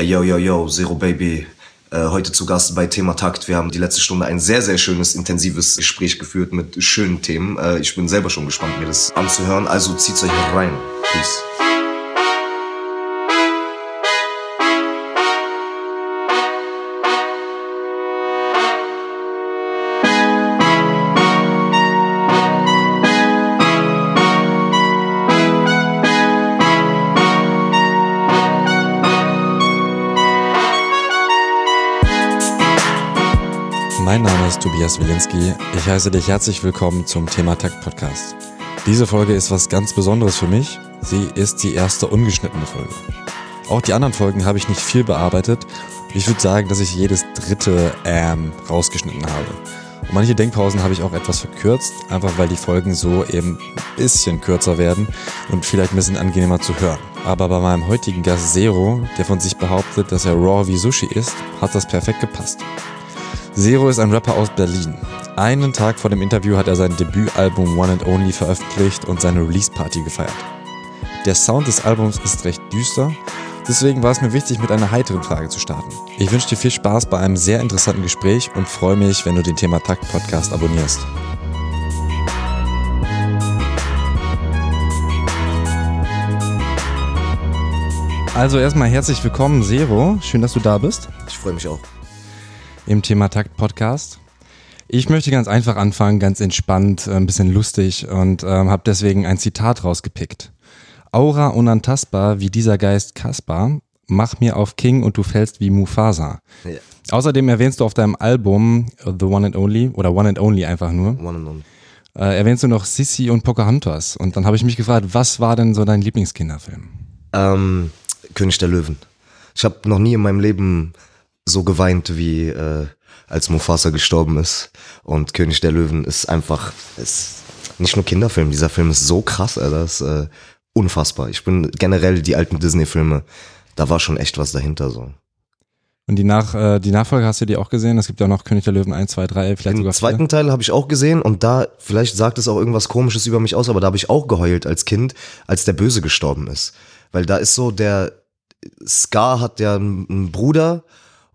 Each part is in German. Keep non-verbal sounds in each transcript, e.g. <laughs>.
Ey, yo, yo, yo, Zero Baby. Äh, heute zu Gast bei Thema Takt. Wir haben die letzte Stunde ein sehr, sehr schönes, intensives Gespräch geführt mit schönen Themen. Äh, ich bin selber schon gespannt, mir das anzuhören. Also zieht's euch rein. Peace. Tobias Wilinski. Ich heiße dich herzlich willkommen zum Thema Takt Podcast. Diese Folge ist was ganz Besonderes für mich. Sie ist die erste ungeschnittene Folge. Auch die anderen Folgen habe ich nicht viel bearbeitet. Ich würde sagen, dass ich jedes dritte ähm rausgeschnitten habe. Und manche Denkpausen habe ich auch etwas verkürzt, einfach weil die Folgen so eben ein bisschen kürzer werden und vielleicht ein bisschen angenehmer zu hören. Aber bei meinem heutigen Gast Zero, der von sich behauptet, dass er raw wie Sushi ist, hat das perfekt gepasst. Zero ist ein Rapper aus Berlin. Einen Tag vor dem Interview hat er sein Debütalbum One and Only veröffentlicht und seine Release-Party gefeiert. Der Sound des Albums ist recht düster, deswegen war es mir wichtig, mit einer heiteren Frage zu starten. Ich wünsche dir viel Spaß bei einem sehr interessanten Gespräch und freue mich, wenn du den Thema Takt Podcast abonnierst. Also erstmal herzlich willkommen, Zero. Schön, dass du da bist. Ich freue mich auch. Im Thema Takt Podcast. Ich möchte ganz einfach anfangen, ganz entspannt, äh, ein bisschen lustig und ähm, habe deswegen ein Zitat rausgepickt. Aura unantastbar wie dieser Geist Kaspar, mach mir auf King und du fällst wie Mufasa. Ja. Außerdem erwähnst du auf deinem Album äh, The One and Only oder One and Only einfach nur, One and only. äh, erwähnst du noch Sissy und Pocahontas. Und dann habe ich mich gefragt, was war denn so dein Lieblingskinderfilm? Ähm, König der Löwen. Ich habe noch nie in meinem Leben so geweint, wie äh, als Mufasa gestorben ist. Und König der Löwen ist einfach, ist nicht nur Kinderfilm, dieser Film ist so krass, Alter, das ist äh, unfassbar. Ich bin generell die alten Disney-Filme, da war schon echt was dahinter so. Und die, Nach, äh, die Nachfolge hast du dir auch gesehen? Es gibt ja auch noch König der Löwen 1, 2, 3, vielleicht Den sogar zweiten vier. Teil habe ich auch gesehen und da, vielleicht sagt es auch irgendwas komisches über mich aus, aber da habe ich auch geheult als Kind, als der Böse gestorben ist. Weil da ist so, der Scar hat ja einen Bruder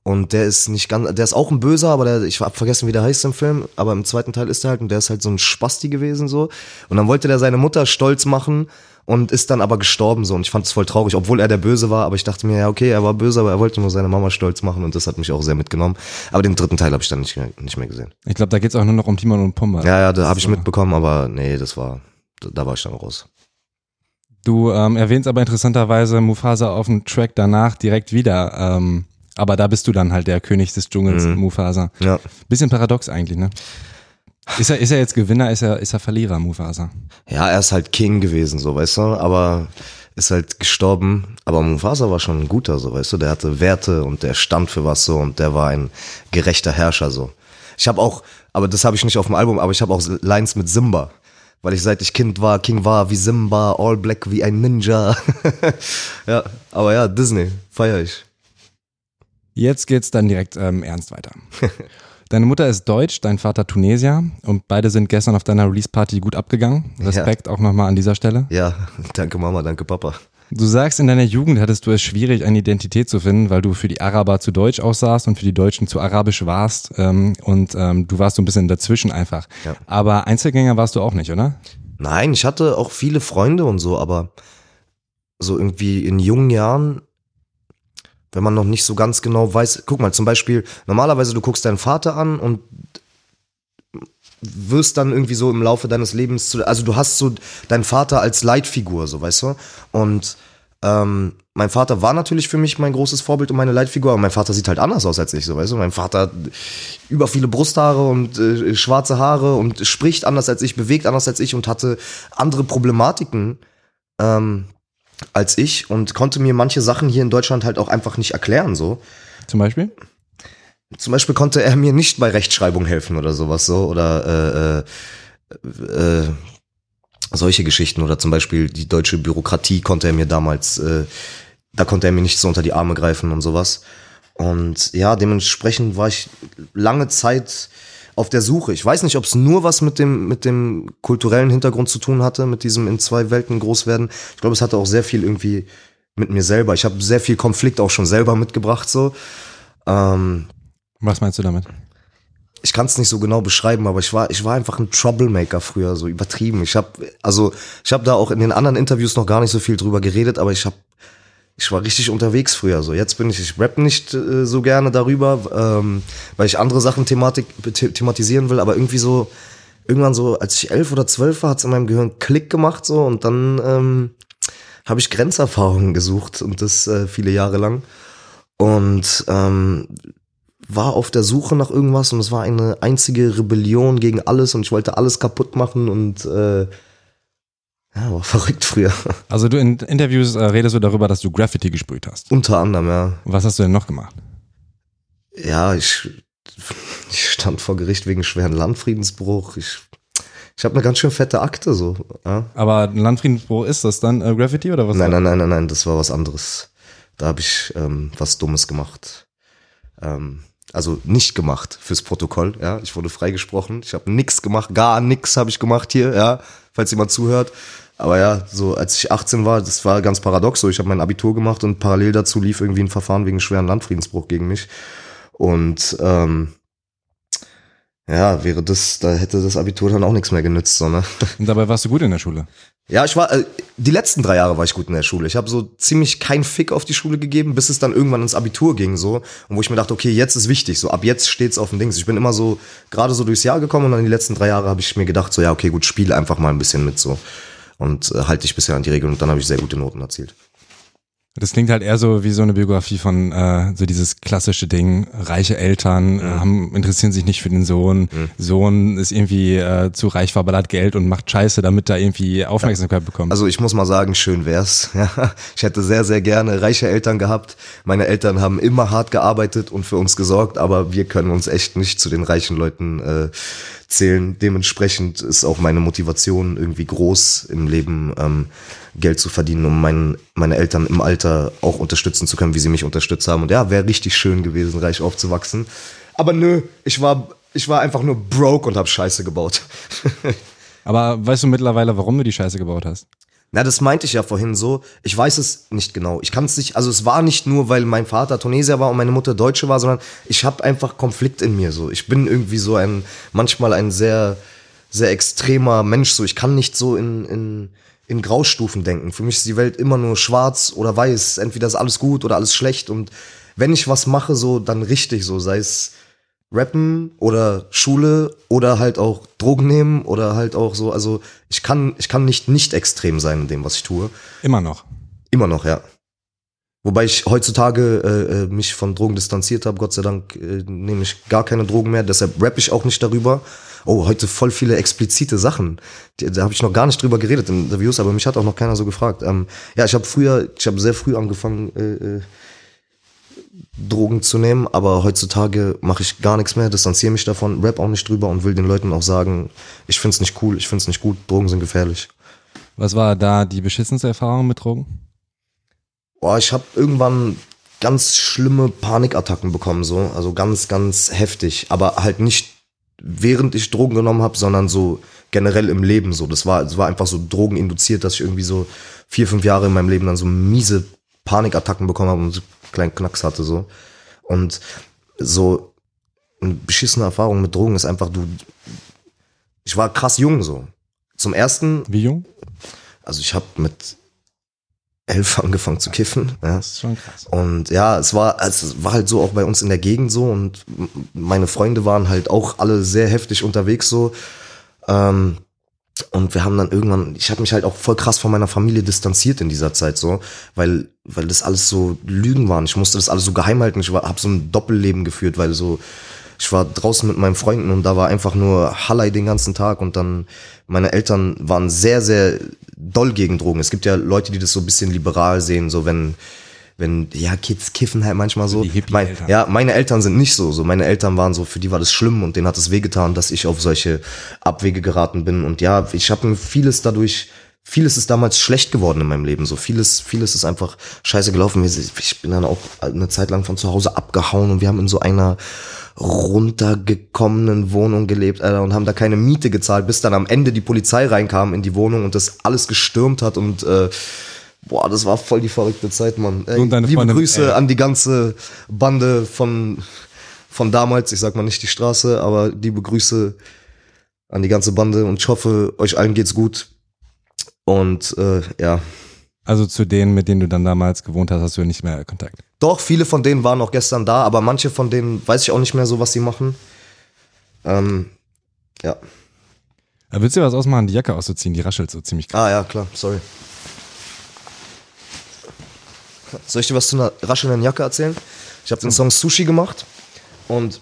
und der ist nicht ganz, der ist auch ein Böser, aber der, ich hab vergessen, wie der heißt im Film, aber im zweiten Teil ist er halt und der ist halt so ein Spasti gewesen so. Und dann wollte der seine Mutter stolz machen und ist dann aber gestorben so. Und ich fand es voll traurig, obwohl er der Böse war, aber ich dachte mir, ja, okay, er war böse, aber er wollte nur seine Mama stolz machen und das hat mich auch sehr mitgenommen. Aber den dritten Teil habe ich dann nicht, mehr- nicht mehr gesehen. Ich glaube, da geht's auch nur noch um Timon und Pumba. Ja, ja, da habe ich So. mitbekommen, aber nee, das war, da, da war ich dann raus. Du ähm, erwähnst aber interessanterweise Mufasa auf dem Track danach direkt wieder. Ähm, aber da bist du dann halt der König des Dschungels, Mhm. Mufasa. Ja. Bisschen paradox eigentlich, ne? Ist er, ist er jetzt Gewinner, ist er, ist er Verlierer, Mufasa? Ja, er ist halt King gewesen, so, weißt du, aber ist halt gestorben. Aber Mufasa war schon ein guter, so, weißt du, der hatte Werte und der stand für was so und der war ein gerechter Herrscher, so. Ich habe auch, aber das habe ich nicht auf dem Album, aber ich habe auch Lines mit Simba. Weil ich seit ich Kind war, King war wie Simba, All Black wie ein Ninja. <laughs> ja, aber ja, Disney, feier ich. Jetzt geht's dann direkt ähm, ernst weiter. <laughs> Deine Mutter ist Deutsch, dein Vater Tunesier und beide sind gestern auf deiner Release-Party gut abgegangen. Respekt auch nochmal an dieser Stelle. Ja, danke Mama, danke Papa. Du sagst, in deiner Jugend hattest du es schwierig, eine Identität zu finden, weil du für die Araber zu deutsch aussahst und für die Deutschen zu arabisch warst. Ähm, und ähm, du warst so ein bisschen dazwischen einfach. Ja. Aber Einzelgänger warst du auch nicht, oder? Nein, ich hatte auch viele Freunde und so, aber so irgendwie in jungen Jahren, wenn man noch nicht so ganz genau weiß, guck mal, zum Beispiel, normalerweise du guckst deinen Vater an und wirst dann irgendwie so im Laufe deines Lebens zu, also du hast so deinen Vater als Leitfigur, so weißt du, und ähm, mein Vater war natürlich für mich mein großes Vorbild und meine Leitfigur, aber mein Vater sieht halt anders aus als ich, so weißt du, mein Vater hat über viele Brusthaare und äh, schwarze Haare und spricht anders als ich, bewegt anders als ich und hatte andere Problematiken ähm, als ich und konnte mir manche Sachen hier in Deutschland halt auch einfach nicht erklären, so. Zum Beispiel? Zum Beispiel konnte er mir nicht bei Rechtschreibung helfen oder sowas so oder äh, äh, äh, solche Geschichten oder zum Beispiel die deutsche Bürokratie konnte er mir damals, äh, da konnte er mir nicht so unter die Arme greifen und sowas. Und ja, dementsprechend war ich lange Zeit auf der Suche. Ich weiß nicht, ob es nur was mit dem, mit dem kulturellen Hintergrund zu tun hatte, mit diesem in zwei Welten groß werden. Ich glaube, es hatte auch sehr viel irgendwie mit mir selber. Ich habe sehr viel Konflikt auch schon selber mitgebracht so. Ähm, Was meinst du damit? ich kann es nicht so genau beschreiben, aber ich war ich war einfach ein Troublemaker früher, so übertrieben. Ich habe also ich habe da auch in den anderen Interviews noch gar nicht so viel drüber geredet, aber ich habe ich war richtig unterwegs früher. So jetzt bin ich ich rap nicht äh, so gerne darüber, ähm, weil ich andere Sachen thematik, the thematisieren will, aber irgendwie so irgendwann so, als ich elf oder zwölf war, hat's in meinem Gehirn Klick gemacht so und dann ähm, habe ich Grenzerfahrungen gesucht und das äh, viele Jahre lang und ähm, war auf der Suche nach irgendwas und es war eine einzige Rebellion gegen alles und ich wollte alles kaputt machen und äh, ja, war verrückt früher. Also du in Interviews äh, redest du darüber, dass du Graffiti gesprüht hast. Unter anderem, ja. Was hast du denn noch gemacht? Ja, ich, ich stand vor Gericht wegen schweren Landfriedensbruch. Ich, ich habe eine ganz schön fette Akte so. Ja. Aber ein Landfriedensbruch ist das dann äh, Graffiti oder was? Nein, nein, nein, nein, nein, das war was anderes. Da habe ich ähm, was Dummes gemacht. Ähm, also nicht gemacht fürs Protokoll, ja. Ich wurde freigesprochen. Ich habe nix gemacht, gar nix habe ich gemacht hier, ja, falls jemand zuhört. Aber ja, so als ich 18 war, das war ganz paradox so. Ich habe mein Abitur gemacht und parallel dazu lief irgendwie ein Verfahren wegen schweren Landfriedensbruch gegen mich. Und ähm, ja, wäre das, da hätte das Abitur dann auch nichts mehr genützt, so, ne? <laughs> Und dabei warst du gut in der Schule. Ja, ich war, äh, die letzten drei Jahre war ich gut in der Schule. Ich habe so ziemlich keinen Fick auf die Schule gegeben, bis es dann irgendwann ins Abitur ging, so. Und wo ich mir dachte, okay, jetzt ist wichtig, so ab jetzt steht's auf dem Dings. Ich bin immer so, gerade so durchs Jahr gekommen und dann die letzten drei Jahre habe ich mir gedacht, so, ja, okay, gut, spiel einfach mal ein bisschen mit, so. Und äh, halte dich bisher an die Regeln und dann habe ich sehr gute Noten erzielt. Das klingt halt eher so wie so eine Biografie von äh, so dieses klassische Ding, reiche Eltern äh, haben, interessieren sich nicht für den Sohn, Sohn ist irgendwie äh, zu reich, verballert Geld und macht Scheiße, damit er irgendwie Aufmerksamkeit bekommt. Also ich muss mal sagen, schön wär's. <laughs> Ja, ich hätte sehr, sehr gerne reiche Eltern gehabt. Meine Eltern haben immer hart gearbeitet und für uns gesorgt, aber wir können uns echt nicht zu den reichen Leuten äh, zählen. Dementsprechend ist auch meine Motivation irgendwie groß im Leben, ähm, Geld zu verdienen, um mein, meine Eltern im Alter auch unterstützen zu können, wie sie mich unterstützt haben. Und ja, wäre richtig schön gewesen, reich aufzuwachsen. Aber nö, ich war, ich war einfach nur broke und hab Scheiße gebaut. <laughs> Aber weißt du mittlerweile, warum du die Scheiße gebaut hast? Na, das meinte ich ja vorhin so. Ich weiß es nicht genau. Ich kann es nicht, also es war nicht nur, weil mein Vater Tunesier war und meine Mutter Deutsche war, sondern ich habe einfach Konflikt in mir so. Ich bin irgendwie so ein, manchmal ein sehr, sehr extremer Mensch so. Ich kann nicht so in, in, in Graustufen denken. Für mich ist die Welt immer nur schwarz oder weiß. Entweder ist alles gut oder alles schlecht und wenn ich was mache, so, dann richtig so, sei es Rappen oder Schule oder halt auch Drogen nehmen oder halt auch so, also ich kann, ich kann nicht nicht extrem sein in dem, was ich tue. Immer noch. Immer noch, ja. Wobei ich heutzutage äh, äh, mich von Drogen distanziert habe, Gott sei Dank äh, nehme ich gar keine Drogen mehr, deshalb rappe ich auch nicht darüber. Oh, heute voll viele explizite Sachen. Die, da habe ich noch gar nicht drüber geredet in Interviews, aber mich hat auch noch keiner so gefragt. Ähm, ja, ich habe früher, ich habe sehr früh angefangen, äh, äh, Drogen zu nehmen, aber heutzutage mache ich gar nichts mehr, distanziere mich davon, rap auch nicht drüber und will den Leuten auch sagen, ich find's nicht cool, ich find's nicht gut, Drogen sind gefährlich. Was war da die beschissenste Erfahrung mit Drogen? Boah, ich habe irgendwann ganz schlimme Panikattacken bekommen, so, also ganz, ganz heftig, aber halt nicht während ich Drogen genommen habe, sondern so generell im Leben so. Das war, das war einfach so drogeninduziert, dass ich irgendwie so vier, fünf Jahre in meinem Leben dann so miese Panikattacken bekommen habe und kleinen Knacks hatte so. Und so eine beschissene Erfahrung mit Drogen ist einfach, du, ich war krass jung so. Zum ersten, Wie jung? also ich habe mit elf <laughs> angefangen zu kiffen. Ja. Das ist schon krass. Und ja, es war, es war halt so auch bei uns in der Gegend so und meine Freunde waren halt auch alle sehr heftig unterwegs so. Ähm, und wir haben dann irgendwann, ich habe mich halt auch voll krass von meiner Familie distanziert in dieser Zeit so, weil weil das alles so Lügen waren. Ich musste das alles so geheim halten. Ich habe so ein Doppelleben geführt, weil so ich war draußen mit meinen Freunden und da war einfach nur Hallei den ganzen Tag und dann meine Eltern waren sehr sehr doll gegen Drogen. Es gibt ja Leute, die das so ein bisschen liberal sehen, so wenn wenn ja Kids kiffen halt manchmal so. Die mein, ja, meine Eltern sind nicht so. So meine Eltern waren so, für die war das schlimm und denen hat es wehgetan, dass ich auf solche Abwege geraten bin. Und ja, ich habe mir vieles dadurch, vieles ist damals schlecht geworden in meinem Leben. So vieles, vieles ist einfach scheiße gelaufen. Ich bin dann auch eine Zeit lang von zu Hause abgehauen und wir haben in so einer runtergekommenen Wohnung gelebt, Alter, und haben da keine Miete gezahlt, bis dann am Ende die Polizei reinkam in die Wohnung und das alles gestürmt hat und äh, Boah, das war voll die verrückte Zeit, Mann. Ey, Und deine liebe Freundin, Grüße ey. an die ganze Bande von, von damals. Ich sag mal nicht die Straße, aber liebe Grüße an die ganze Bande und ich hoffe, euch allen geht's gut. Und äh, ja, Also zu denen, mit denen du dann damals gewohnt hast, hast du nicht mehr Kontakt. doch, viele von denen waren auch gestern da, aber manche von denen weiß ich auch nicht mehr so, was sie machen. Ähm, ja. Aber willst du dir was ausmachen, die Jacke auszuziehen? Die raschelt so ziemlich krass. Ah ja, klar, sorry. Soll ich dir was zu einer raschelnden Jacke erzählen? Ich habe den Song Sushi gemacht und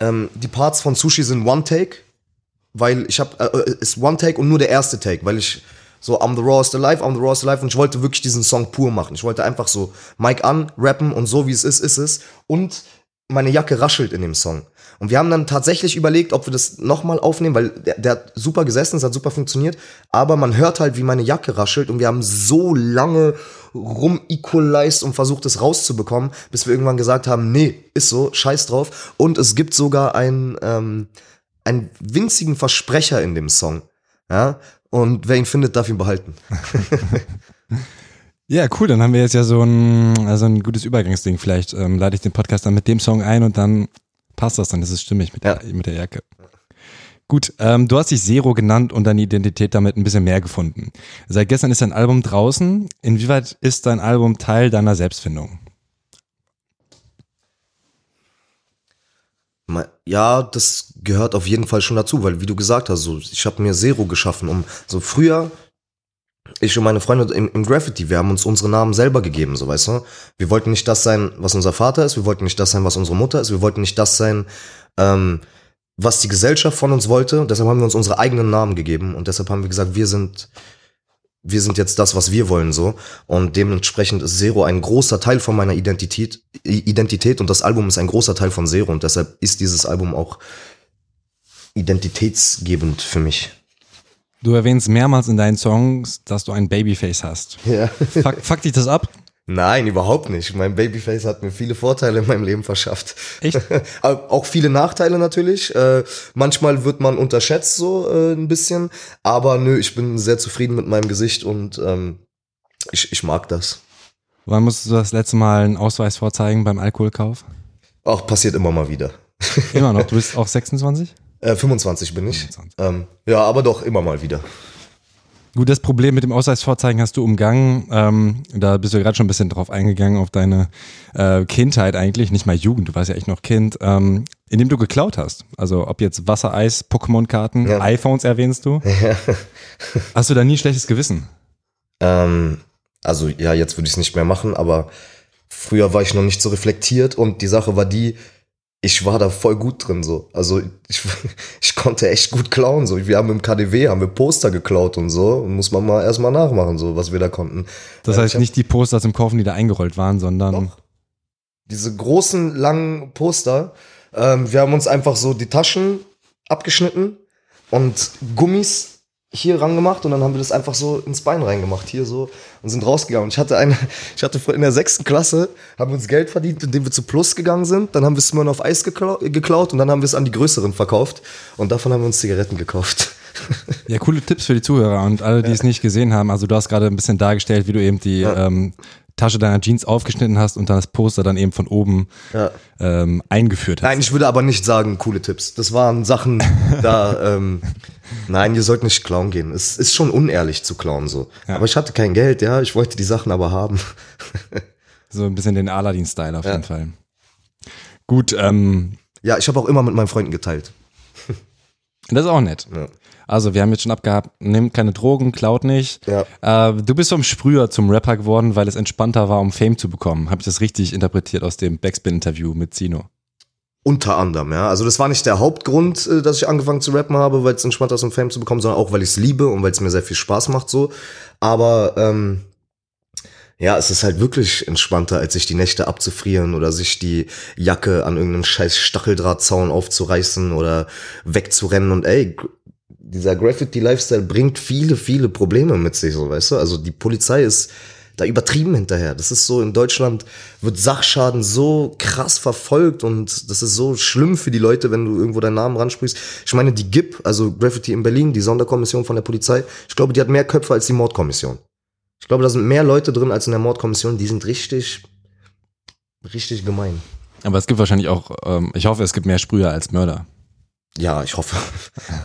ähm, die Parts von Sushi sind One Take, weil ich habe äh, äh, ist One Take und nur der erste Take, weil ich so I'm the rawest alive, I'm the rawest alive und ich wollte wirklich diesen Song pur machen. Ich wollte einfach so Mic an, rappen und so wie es ist, ist es und meine Jacke raschelt in dem Song. Und wir haben dann tatsächlich überlegt, ob wir das nochmal aufnehmen, weil der, der hat super gesessen, es hat super funktioniert, aber man hört halt, wie meine Jacke raschelt und wir haben so lange rum-equalized und versucht, es rauszubekommen, bis wir irgendwann gesagt haben, nee, ist so, scheiß drauf. Und es gibt sogar einen, ähm, einen winzigen Versprecher in dem Song. Ja, und wer ihn findet, darf ihn behalten. <laughs> Ja, cool, dann haben wir jetzt ja so ein, also ein gutes Übergangsding. Vielleicht ähm, lade ich den Podcast dann mit dem Song ein und dann passt das, dann ist es stimmig mit, der, mit der Jacke. Gut, ähm, du hast dich Zero genannt und deine Identität damit ein bisschen mehr gefunden. Seit gestern ist dein Album draußen. Inwieweit ist dein Album Teil deiner Selbstfindung? Ja, das gehört auf jeden Fall schon dazu, weil wie du gesagt hast, so, ich habe mir Zero geschaffen, um so früher ich und meine Freunde im, im Graffiti, wir haben uns unsere Namen selber gegeben, so weißt du. Wir wollten nicht das sein, was unser Vater ist, wir wollten nicht das sein, was unsere Mutter ist, wir wollten nicht das sein, ähm, was die Gesellschaft von uns wollte. Deshalb haben wir uns unsere eigenen Namen gegeben und deshalb haben wir gesagt, wir sind wir sind jetzt das, was wir wollen, so. Und dementsprechend ist Zero ein großer Teil von meiner Identität, Identität und das Album ist ein großer Teil von Zero und deshalb ist dieses Album auch identitätsgebend für mich. Du erwähnst mehrmals in deinen Songs, dass du ein Babyface hast. Ja. Fuck, fuck dich das ab? Nein, überhaupt nicht. Mein Babyface hat mir viele Vorteile in meinem Leben verschafft. Echt? Aber <laughs> auch viele Nachteile natürlich. Äh, manchmal wird man unterschätzt so äh, ein bisschen. Aber nö, ich bin sehr zufrieden mit meinem Gesicht und ähm, ich, ich mag das. Wann musstest du das letzte Mal einen Ausweis vorzeigen beim Alkoholkauf? Auch passiert immer mal wieder. Immer noch. <laughs> Du bist auch 26? Äh, 25 bin ich. 25. Ähm, ja, aber doch immer mal wieder. Gut, das Problem mit dem Ausweisvorzeigen hast du umgangen. Ähm, da bist du gerade schon ein bisschen drauf eingegangen, auf deine äh, Kindheit eigentlich, nicht mal Jugend, du warst ja echt noch Kind, ähm, indem du geklaut hast. Also ob jetzt Wasser, Eis, Pokémon-Karten, Ja. iPhones erwähnst du. <laughs> Hast du da nie schlechtes Gewissen? Ähm, also ja, jetzt würde ich es nicht mehr machen, aber früher war ich noch nicht so reflektiert und die Sache war die, ich war da voll gut drin so. Also ich, <laughs> ich konnte echt gut klauen so. Wir haben im KDW haben wir Poster geklaut und so muss man mal erstmal nachmachen so, was wir da konnten. Das heißt hab nicht die Poster zum Kaufen, die da eingerollt waren, sondern Doch. diese großen langen Poster. Ähm, wir haben uns einfach so die Taschen abgeschnitten und Gummis hier rangemacht und dann haben wir das einfach so ins Bein reingemacht, hier so und sind rausgegangen. Und ich hatte eine, ich hatte in der sechsten Klasse, haben wir uns Geld verdient, indem wir zu Plus gegangen sind. Dann haben wir Smirnoff Eis geklau geklaut und dann haben wir es an die größeren verkauft und davon haben wir uns Zigaretten gekauft. <laughs> Ja, coole Tipps für die Zuhörer und alle, die es nicht gesehen haben. Also du hast gerade ein bisschen dargestellt, wie du eben die Ja. ähm, Tasche deiner Jeans aufgeschnitten hast und dann das Poster dann eben von oben Ja. ähm, eingeführt hast. Nein, ich würde aber nicht sagen, coole Tipps. Das waren Sachen, da, <laughs> ähm, nein, ihr sollt nicht klauen gehen. Es ist schon unehrlich zu klauen so. Ja. Aber ich hatte kein Geld, ja, ich wollte die Sachen aber haben. <laughs> So ein bisschen den Aladdin-Style auf jeden Fall. Gut, ähm, Ja, ich habe auch immer mit meinen Freunden geteilt. <laughs> das ist auch nett. Ja. Also wir haben jetzt schon abgehabt, nehmt keine Drogen, klaut nicht. Ja. Äh, du bist vom Sprüher zum Rapper geworden, weil es entspannter war, um Fame zu bekommen. Habe ich das richtig interpretiert aus dem Backspin-Interview mit Zino? Unter anderem, ja. Also das war nicht der Hauptgrund, äh, dass ich angefangen zu rappen habe, weil es entspannt ist, um Fame zu bekommen, sondern auch, weil ich es liebe und weil es mir sehr viel Spaß macht so. Aber ähm, ja, es ist halt wirklich entspannter, als sich die Nächte abzufrieren oder sich die Jacke an irgendeinem scheiß Stacheldrahtzaun aufzureißen oder wegzurennen und ey, dieser Graffiti-Lifestyle bringt viele, viele Probleme mit sich, so weißt du. Also die Polizei ist da übertrieben hinterher. Das ist so, in Deutschland wird Sachschaden so krass verfolgt und das ist so schlimm für die Leute, wenn du irgendwo deinen Namen ransprichst. Ich meine, die GIP, also Graffiti in Berlin, die Sonderkommission von der Polizei, ich glaube, die hat mehr Köpfe als die Mordkommission. Ich glaube, da sind mehr Leute drin als in der Mordkommission. Die sind richtig, richtig gemein. Aber es gibt wahrscheinlich auch, ähm, ich hoffe, es gibt mehr Sprüher als Mörder. Ja, ich hoffe. <laughs>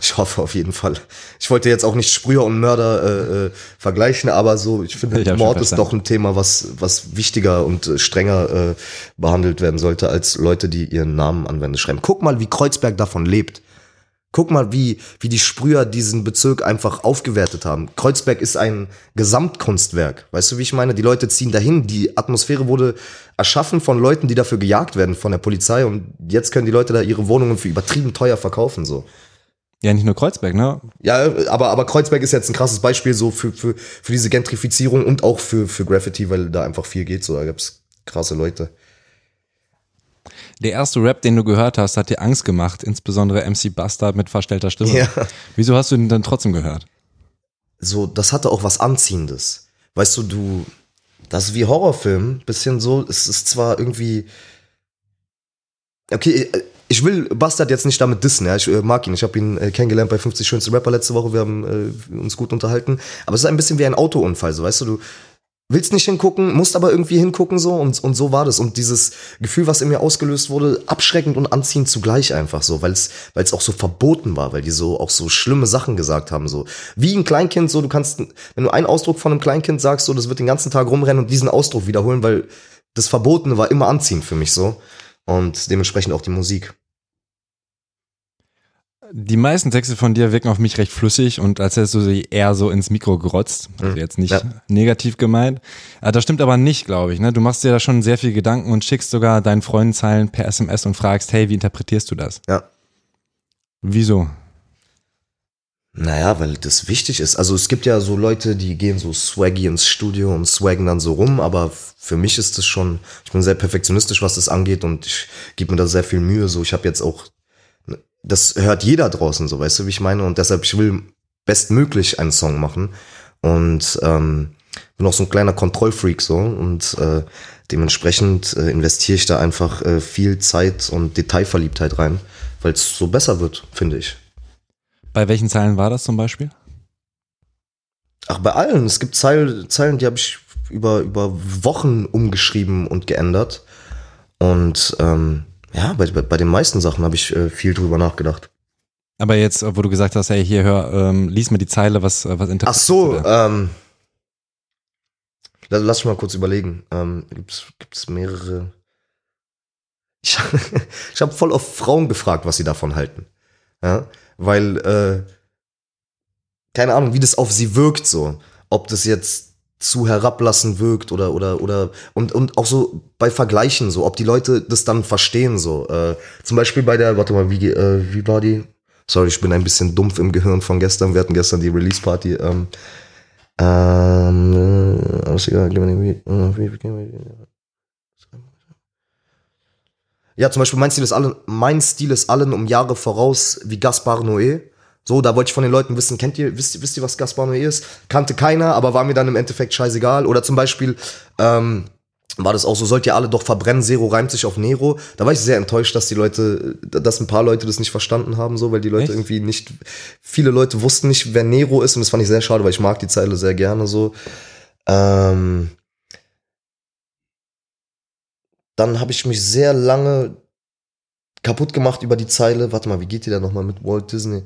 Ich hoffe auf jeden Fall. Ich wollte jetzt auch nicht Sprüher und Mörder äh, äh, vergleichen, aber so, ich finde, Ich Mord ist doch ein Thema, was, was wichtiger und äh, strenger äh, behandelt werden sollte, als Leute, die ihren Namen anwenden schreiben. Guck mal, wie Kreuzberg davon lebt. Guck mal, wie, wie die Sprüher diesen Bezirk einfach aufgewertet haben. Kreuzberg ist ein Gesamtkunstwerk. Weißt du, wie ich meine? Die Leute ziehen dahin. Die Atmosphäre wurde erschaffen von Leuten, die dafür gejagt werden von der Polizei. Und jetzt können die Leute da ihre Wohnungen für übertrieben teuer verkaufen, so. Ja, nicht nur Kreuzberg, ne? Ja, aber, aber Kreuzberg ist jetzt ein krasses Beispiel so für, für, für diese Gentrifizierung und auch für, für Graffiti, weil da einfach viel geht. So, da gibt's krasse Leute. Der erste Rap, den du gehört hast, hat dir Angst gemacht, insbesondere MC Bastard mit verstellter Stimme. Ja. Wieso hast du den dann trotzdem gehört? so, das hatte auch was Anziehendes. Weißt du, du, das ist wie Horrorfilm, bisschen so, es ist zwar irgendwie, okay, ich will Bastard jetzt nicht damit dissen, ja, ich äh, mag ihn, ich habe ihn äh, kennengelernt bei 50 schönste Rapper letzte Woche, wir haben äh, uns gut unterhalten, aber es ist ein bisschen wie ein Autounfall, so, weißt du, du willst nicht hingucken, musst aber irgendwie hingucken, so, und, und so war das, und dieses Gefühl, was in mir ausgelöst wurde, abschreckend und anziehend zugleich einfach so, weil es, weil es auch so verboten war, weil die so, auch so schlimme Sachen gesagt haben, so, wie ein Kleinkind, so, du kannst, wenn du einen Ausdruck von einem Kleinkind sagst, so, das wird den ganzen Tag rumrennen und diesen Ausdruck wiederholen, weil das Verbotene war immer anziehend für mich, so, und dementsprechend auch die Musik. Die meisten Texte von dir wirken auf mich recht flüssig und als hättest du sie eher so ins Mikro gerotzt. Also Mhm. jetzt nicht Ja. negativ gemeint. Äh, Das stimmt aber nicht, glaube ich. Ne? Du machst dir da schon sehr viel Gedanken und schickst sogar deinen Freunden Zeilen per SMS und fragst, hey, wie interpretierst du das? Ja. Wieso? Naja, weil das wichtig ist. Also es gibt ja so Leute, die gehen so swaggy ins Studio und swaggen dann so rum, aber für mich ist das schon, ich bin sehr perfektionistisch, was das angeht und ich gebe mir da sehr viel Mühe. So, ich habe jetzt auch, das hört jeder draußen, so weißt du, wie ich meine? Und deshalb, ich will bestmöglich einen Song machen. Und ähm, bin auch so ein kleiner Kontrollfreak so und äh, dementsprechend äh, investiere ich da einfach äh, viel Zeit und Detailverliebtheit rein, weil es so besser wird, finde ich. Bei welchen Zeilen war das zum Beispiel? Ach, bei allen. Es gibt Zeil, Zeilen, die habe ich über, über Wochen umgeschrieben und geändert. Und ähm, ja, bei, bei, bei den meisten Sachen habe ich äh, viel drüber nachgedacht. Aber jetzt, wo du gesagt hast, hey, hier hör, ähm, lies mir die Zeile, was, äh, was Ach interpretierst so, ähm, lass, lass mich mal kurz überlegen. Ähm, gibt's gibt's mehrere? Ich, <laughs> ich habe voll auf Frauen gefragt, was sie davon halten. Ja, weil, äh, keine Ahnung, wie das auf sie wirkt so. Ob das jetzt zu herablassen wirkt oder, oder, oder, und, und auch so bei Vergleichen so, ob die Leute das dann verstehen so. Äh, zum Beispiel bei der, warte mal, wie, äh, wie war die? Sorry, ich bin ein bisschen dumpf im Gehirn von gestern. Wir hatten gestern die Release-Party. Ähm, ähm, äh. Äh, wie- Ja, zum Beispiel mein Stil ist allen, mein Stil ist allen um Jahre voraus wie Gaspar Noé. So, da wollte ich von den Leuten wissen, kennt ihr, wisst, ihr- wisst ihr, was Gaspar Noé ist? Kannte keiner, aber war mir dann im Endeffekt scheißegal. Oder zum Beispiel, ähm, war das auch so, sollt ihr alle doch verbrennen, Zero reimt sich auf Nero. Da war ich sehr enttäuscht, dass die Leute, dass ein paar Leute das nicht verstanden haben, so, weil die Leute Echt? irgendwie nicht, viele Leute wussten nicht, wer Nero ist und das fand ich sehr schade, weil ich mag die Zeile sehr gerne so. Ähm, dann habe ich mich sehr lange kaputt gemacht über die Zeile. Warte mal, wie geht die da nochmal mit Walt Disney?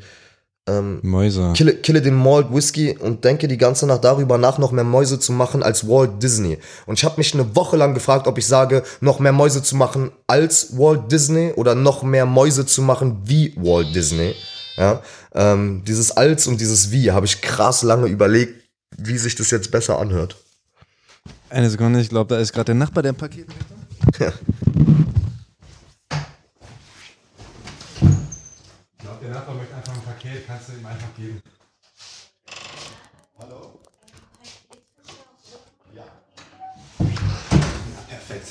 Ähm, Mäuse. kille, kille den Malt Whisky und denke die ganze Nacht darüber nach, noch mehr Mäuse zu machen als Walt Disney. Und ich habe mich eine Woche lang gefragt, ob ich sage, noch mehr Mäuse zu machen als Walt Disney oder noch mehr Mäuse zu machen wie Walt Disney. Ja, ähm, dieses als und dieses wie habe ich krass lange überlegt, wie sich das jetzt besser anhört. Eine Sekunde, ich glaube, da ist gerade der Nachbar, der ein Paket Ja. Ich glaube, der Nachbar möchte Paket, kannst du ihm einfach geben. Perfekt.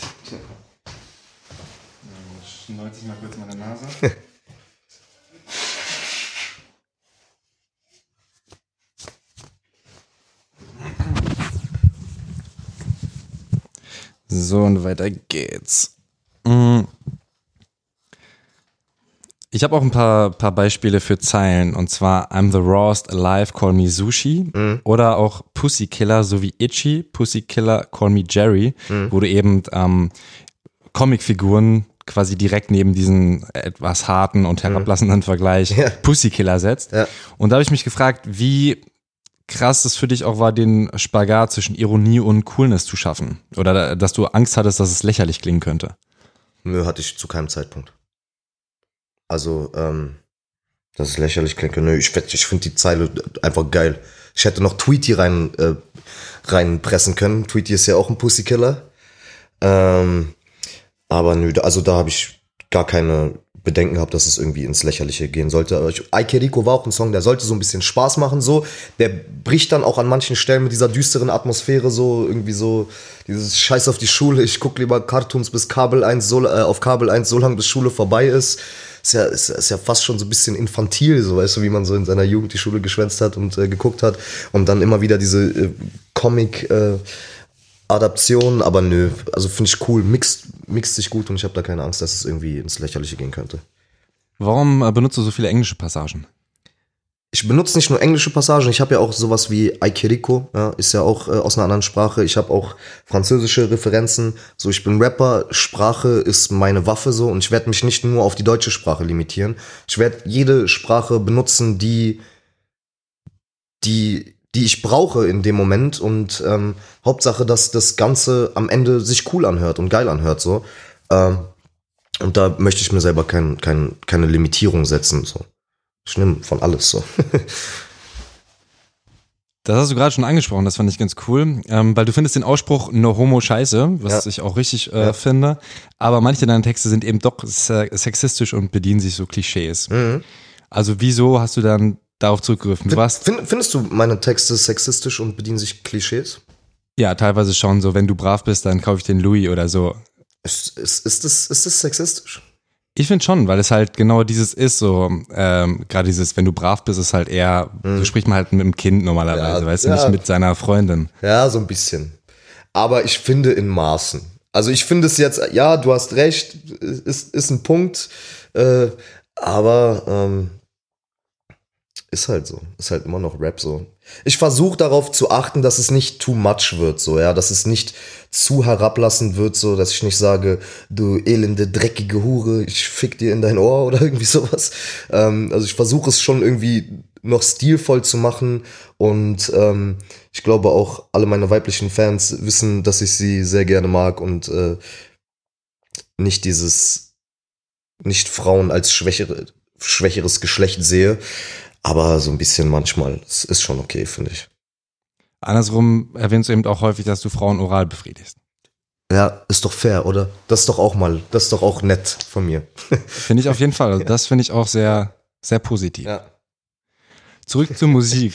Schneuze ich mal kurz meine Nase. <laughs> So, und weiter geht's. Mm. Ich habe auch ein paar, paar Beispiele für Zeilen und zwar I'm the rawest alive, call me Sushi Mhm. oder auch Pussy Killer sowie Itchy, Pussy Killer, call me Jerry, Mhm. wo du eben ähm, Comicfiguren quasi direkt neben diesen etwas harten und herablassenden Vergleich Mhm. Ja. Pussy Killer setzt. Ja. Und da habe ich mich gefragt, wie krass es für dich auch war, den Spagat zwischen Ironie und Coolness zu schaffen. Oder da- dass du Angst hattest, dass es lächerlich klingen könnte. Nö, hatte ich zu keinem Zeitpunkt. Also, ähm, das ist lächerlich klingt. Nö, ich, ich finde die Zeile einfach geil. Ich hätte noch Tweety rein, äh, reinpressen können. Tweety ist ja auch ein Pussykiller. Ähm, aber nö, also da habe ich gar keine Bedenken gehabt, dass es irgendwie ins Lächerliche gehen sollte. Aber ich, Ike Rico war auch ein Song, der sollte so ein bisschen Spaß machen, so. Der bricht dann auch an manchen Stellen mit dieser düsteren Atmosphäre so, irgendwie so, dieses Scheiß auf die Schule, ich guck lieber Cartoons bis Kabel 1, so, äh, auf Kabel 1, so lange bis Schule vorbei ist. Ist ja, ist, ist ja fast schon so ein bisschen infantil, so weißt du, wie man so in seiner Jugend die Schule geschwänzt hat und äh, geguckt hat. Und dann immer wieder diese äh, Comic, äh, Adaption, aber nö, also finde ich cool, mixt, mixt sich gut und ich habe da keine Angst, dass es irgendwie ins Lächerliche gehen könnte. Warum äh, benutzt du so viele englische Passagen? Ich benutze nicht nur englische Passagen, ich habe ja auch sowas wie Aikiriko, ja, ist ja auch äh, aus einer anderen Sprache. Ich habe auch französische Referenzen. So, ich bin Rapper, Sprache ist meine Waffe so und ich werde mich nicht nur auf die deutsche Sprache limitieren. Ich werde jede Sprache benutzen, die, die, die ich brauche in dem Moment und ähm, Hauptsache, dass das Ganze am Ende sich cool anhört und geil anhört so. Ähm, und da möchte ich mir selber kein, kein, keine Limitierung setzen so. Ich nehme von alles so. <laughs> Das hast du gerade schon angesprochen, das fand ich ganz cool, ähm, weil du findest den Ausspruch No Homo scheiße, was Ja. ich auch richtig äh, Ja. finde, aber manche deiner Texte sind eben doch se sexistisch und bedienen sich so Klischees. Mhm. Also wieso hast du dann darauf zurückgegriffen? Du warst Find, findest du meine Texte sexistisch und bedienen sich Klischees? ja teilweise schon so, wenn du brav bist, dann kaufe ich den Louis oder so. Ist, ist, ist, das, ist das sexistisch? Ich finde schon, weil es halt genau dieses ist, so, ähm, gerade dieses, wenn du brav bist, ist halt eher, so spricht man halt mit dem Kind normalerweise, Ja, weißt du, ja. nicht mit seiner Freundin. Ja, so ein bisschen. Aber ich finde in Maßen. Also ich finde es jetzt, ja, du hast recht, ist, ist ein Punkt, äh, aber ähm, ist halt so. Ist halt immer noch Rap so. Ich versuche darauf zu achten, dass es nicht too much wird, so, ja, dass es nicht zu herablassend wird, so, dass ich nicht sage, du elende, dreckige Hure, ich fick dir in dein Ohr <laughs> oder irgendwie sowas. Ähm, also ich versuche es schon irgendwie noch stilvoll zu machen und ähm, ich glaube auch alle meine weiblichen Fans wissen, dass ich sie sehr gerne mag und äh, nicht dieses, nicht Frauen als schwächere, schwächeres Geschlecht sehe. Aber so ein bisschen manchmal, es ist schon okay, finde ich. Andersrum erwähnst du eben auch häufig, dass du Frauen oral befriedigst. Ja, ist doch fair, oder? Das ist doch auch mal, das ist doch auch nett von mir. <laughs> Finde ich auf jeden Fall. Also das finde ich auch sehr, sehr positiv. Ja. Zurück zur Musik.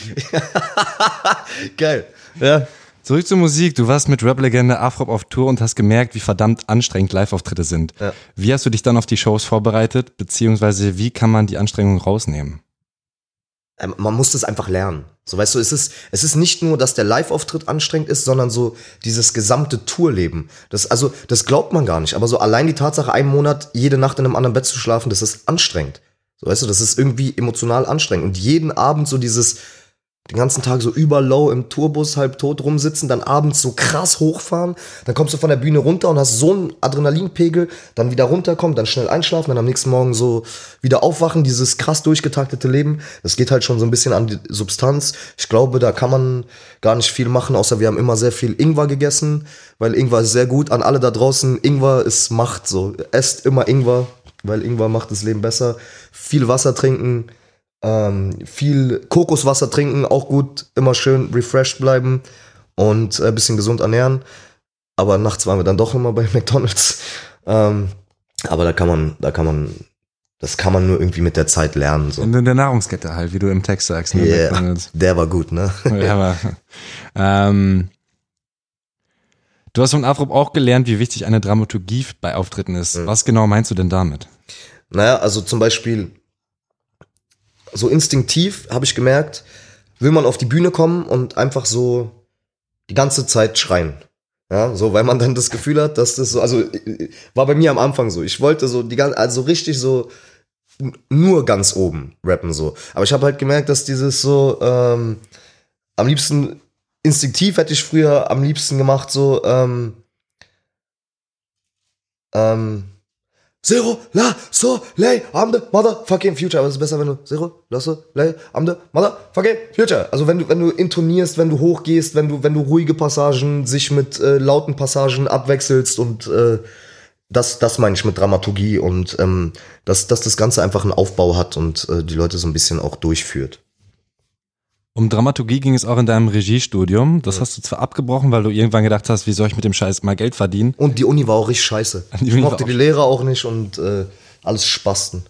<laughs> Geil. Ja. Zurück zur Musik. Du warst mit Rap-Legende Afrop auf Tour und hast gemerkt, wie verdammt anstrengend Live-Auftritte sind. Ja. Wie hast du dich dann auf die Shows vorbereitet, beziehungsweise wie kann man die Anstrengung rausnehmen? Ähm, Man muss das einfach lernen. So, weißt du, es ist, es ist nicht nur, dass der Live-Auftritt anstrengend ist, sondern so dieses gesamte Tourleben. Das, also, das glaubt man gar nicht. Aber so allein die Tatsache, einen Monat jede Nacht in einem anderen Bett zu schlafen, das ist anstrengend. So, weißt du, das ist irgendwie emotional anstrengend. Und jeden Abend so dieses, den ganzen Tag so überlow im Tourbus halb tot rumsitzen, dann abends so krass hochfahren, dann kommst du von der Bühne runter und hast so einen Adrenalinpegel, dann wieder runterkommen, dann schnell einschlafen, dann am nächsten Morgen so wieder aufwachen, dieses krass durchgetaktete Leben, das geht halt schon so ein bisschen an die Substanz. Ich glaube, da kann man gar nicht viel machen, außer wir haben immer sehr viel Ingwer gegessen, weil Ingwer ist sehr gut an alle da draußen. Ingwer ist Macht, so. Esst immer Ingwer, weil Ingwer macht das Leben besser. Viel Wasser trinken, ähm, viel Kokoswasser trinken, auch gut, immer schön refreshed bleiben und ein bisschen gesund ernähren. Aber nachts waren wir dann doch immer bei <laughs> McDonalds. Ähm, aber da kann man, da kann man, das kann man nur irgendwie mit der Zeit lernen. So. In der Nahrungskette halt, wie du im Text sagst. Ne? Yeah, der war gut, ne? <laughs> Ja, aber, ähm, du hast von Afrop auch gelernt, wie wichtig eine Dramaturgie bei Auftritten ist. Mhm. Was genau meinst du denn damit? Naja, also zum Beispiel, so instinktiv habe ich gemerkt, will man auf die Bühne kommen und einfach so die ganze Zeit schreien. Ja, so, weil man dann das Gefühl hat, dass das so, also äh, war bei mir am Anfang so. Ich wollte so die ganze, also richtig so nur ganz oben rappen so. Aber ich habe halt gemerkt, dass dieses so ähm, am liebsten instinktiv hätte ich früher am liebsten gemacht so ähm, ähm, Zero, la, so, lay, am the motherfucking future. Aber es ist besser, wenn du Zero, la, so, lay, am the motherfucking future. Also wenn du, wenn du intonierst, wenn du hochgehst, wenn du, wenn du ruhige Passagen sich mit äh, lauten Passagen abwechselst und äh, das, das meine ich mit Dramaturgie und ähm, dass, dass das Ganze einfach einen Aufbau hat und äh, die Leute so ein bisschen auch durchführt. Um Dramaturgie ging es auch in deinem Regiestudium. Das hast du zwar abgebrochen, weil du irgendwann gedacht hast, wie soll ich mit dem Scheiß mal Geld verdienen? Und die Uni war auch richtig scheiße. <laughs> Die Ich mochte die Lehrer auch nicht und äh, alles Spasten.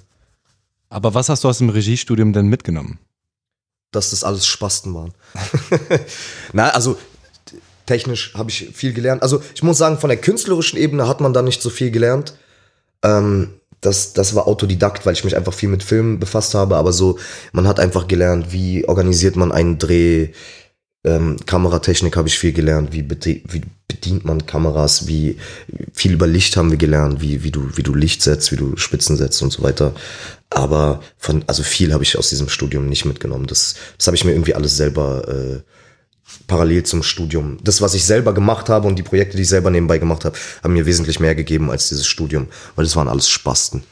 Aber was hast du aus dem Regiestudium denn mitgenommen? dass das alles Spasten waren. <laughs> Na, also technisch habe ich viel gelernt. Also ich muss sagen, von der künstlerischen Ebene hat man da nicht so viel gelernt. Ähm, das, das war Autodidakt, weil ich mich einfach viel mit Filmen befasst habe. Aber so, man hat einfach gelernt, wie organisiert man einen Dreh. Ähm, Kameratechnik habe ich viel gelernt, wie, wie bedient man Kameras, wie viel über Licht haben wir gelernt, wie, wie, du, wie du Licht setzt, wie du Spitzen setzt und so weiter. Aber von, also viel habe ich aus diesem Studium nicht mitgenommen. Das, das habe ich mir irgendwie alles selber äh, parallel zum Studium. Das, was ich selber gemacht habe und die Projekte, die ich selber nebenbei gemacht habe, haben mir wesentlich mehr gegeben als dieses Studium, weil das waren alles Spasten.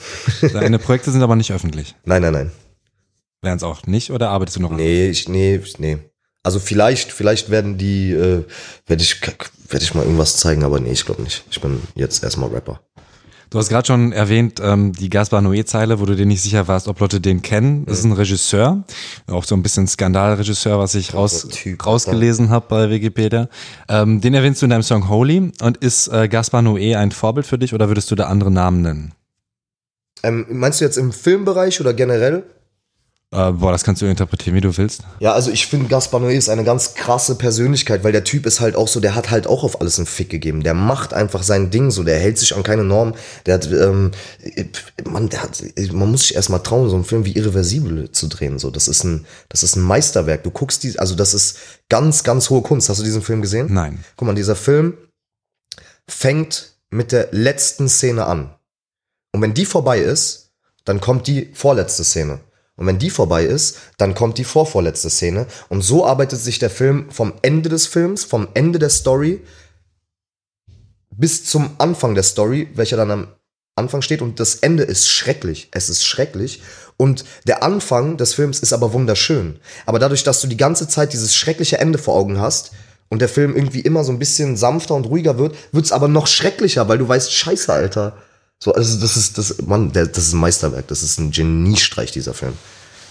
<laughs> Deine Projekte sind aber nicht öffentlich. Nein, nein, nein. Wären es auch nicht oder arbeitest du noch? an? Nee, ich, nee, nee. Also vielleicht, vielleicht werden die, äh, werde ich, werde ich mal irgendwas zeigen, aber nee, ich glaube nicht. Ich bin jetzt erstmal Rapper. Du hast gerade schon erwähnt, ähm, die Gaspar Noé-Zeile, wo du dir nicht sicher warst, ob Leute den kennen. Das ist ein Regisseur, auch so ein bisschen Skandalregisseur, was ich raus, Typ, rausgelesen habe bei Wikipedia. Ähm, den erwähnst du in deinem Song Holy. Und ist äh, Gaspar Noé ein Vorbild für dich oder würdest du da andere Namen nennen? Ähm, meinst du jetzt im Filmbereich oder generell? Äh, boah, das kannst du interpretieren, wie du willst. Ja, also ich finde Gaspar Noé ist eine ganz krasse Persönlichkeit, weil der Typ ist halt auch so, der hat halt auch auf alles einen Fick gegeben. Der macht einfach sein Ding so, der hält sich an keine Norm. Der hat, ähm, man, der hat, man muss sich erstmal trauen, so einen Film wie Irreversibel zu drehen. So, das ist ein, das ist ein Meisterwerk. Du guckst die, also das ist ganz, ganz hohe Kunst. Hast du diesen Film gesehen? Nein. Guck mal, dieser Film fängt mit der letzten Szene an. Und wenn die vorbei ist, dann kommt die vorletzte Szene. Und wenn die vorbei ist, dann kommt die vorvorletzte Szene. Und so arbeitet sich der Film vom Ende des Films, vom Ende der Story bis zum Anfang der Story, welcher dann am Anfang steht. Und das Ende ist schrecklich. Es ist schrecklich. Und der Anfang des Films ist aber wunderschön. Aber dadurch, dass du die ganze Zeit dieses schreckliche Ende vor Augen hast und der Film irgendwie immer so ein bisschen sanfter und ruhiger wird, wird es aber noch schrecklicher, weil du weißt, scheiße, Alter. So, also das ist, das, Mann, das ist ein Meisterwerk. Das ist ein Geniestreich, dieser Film.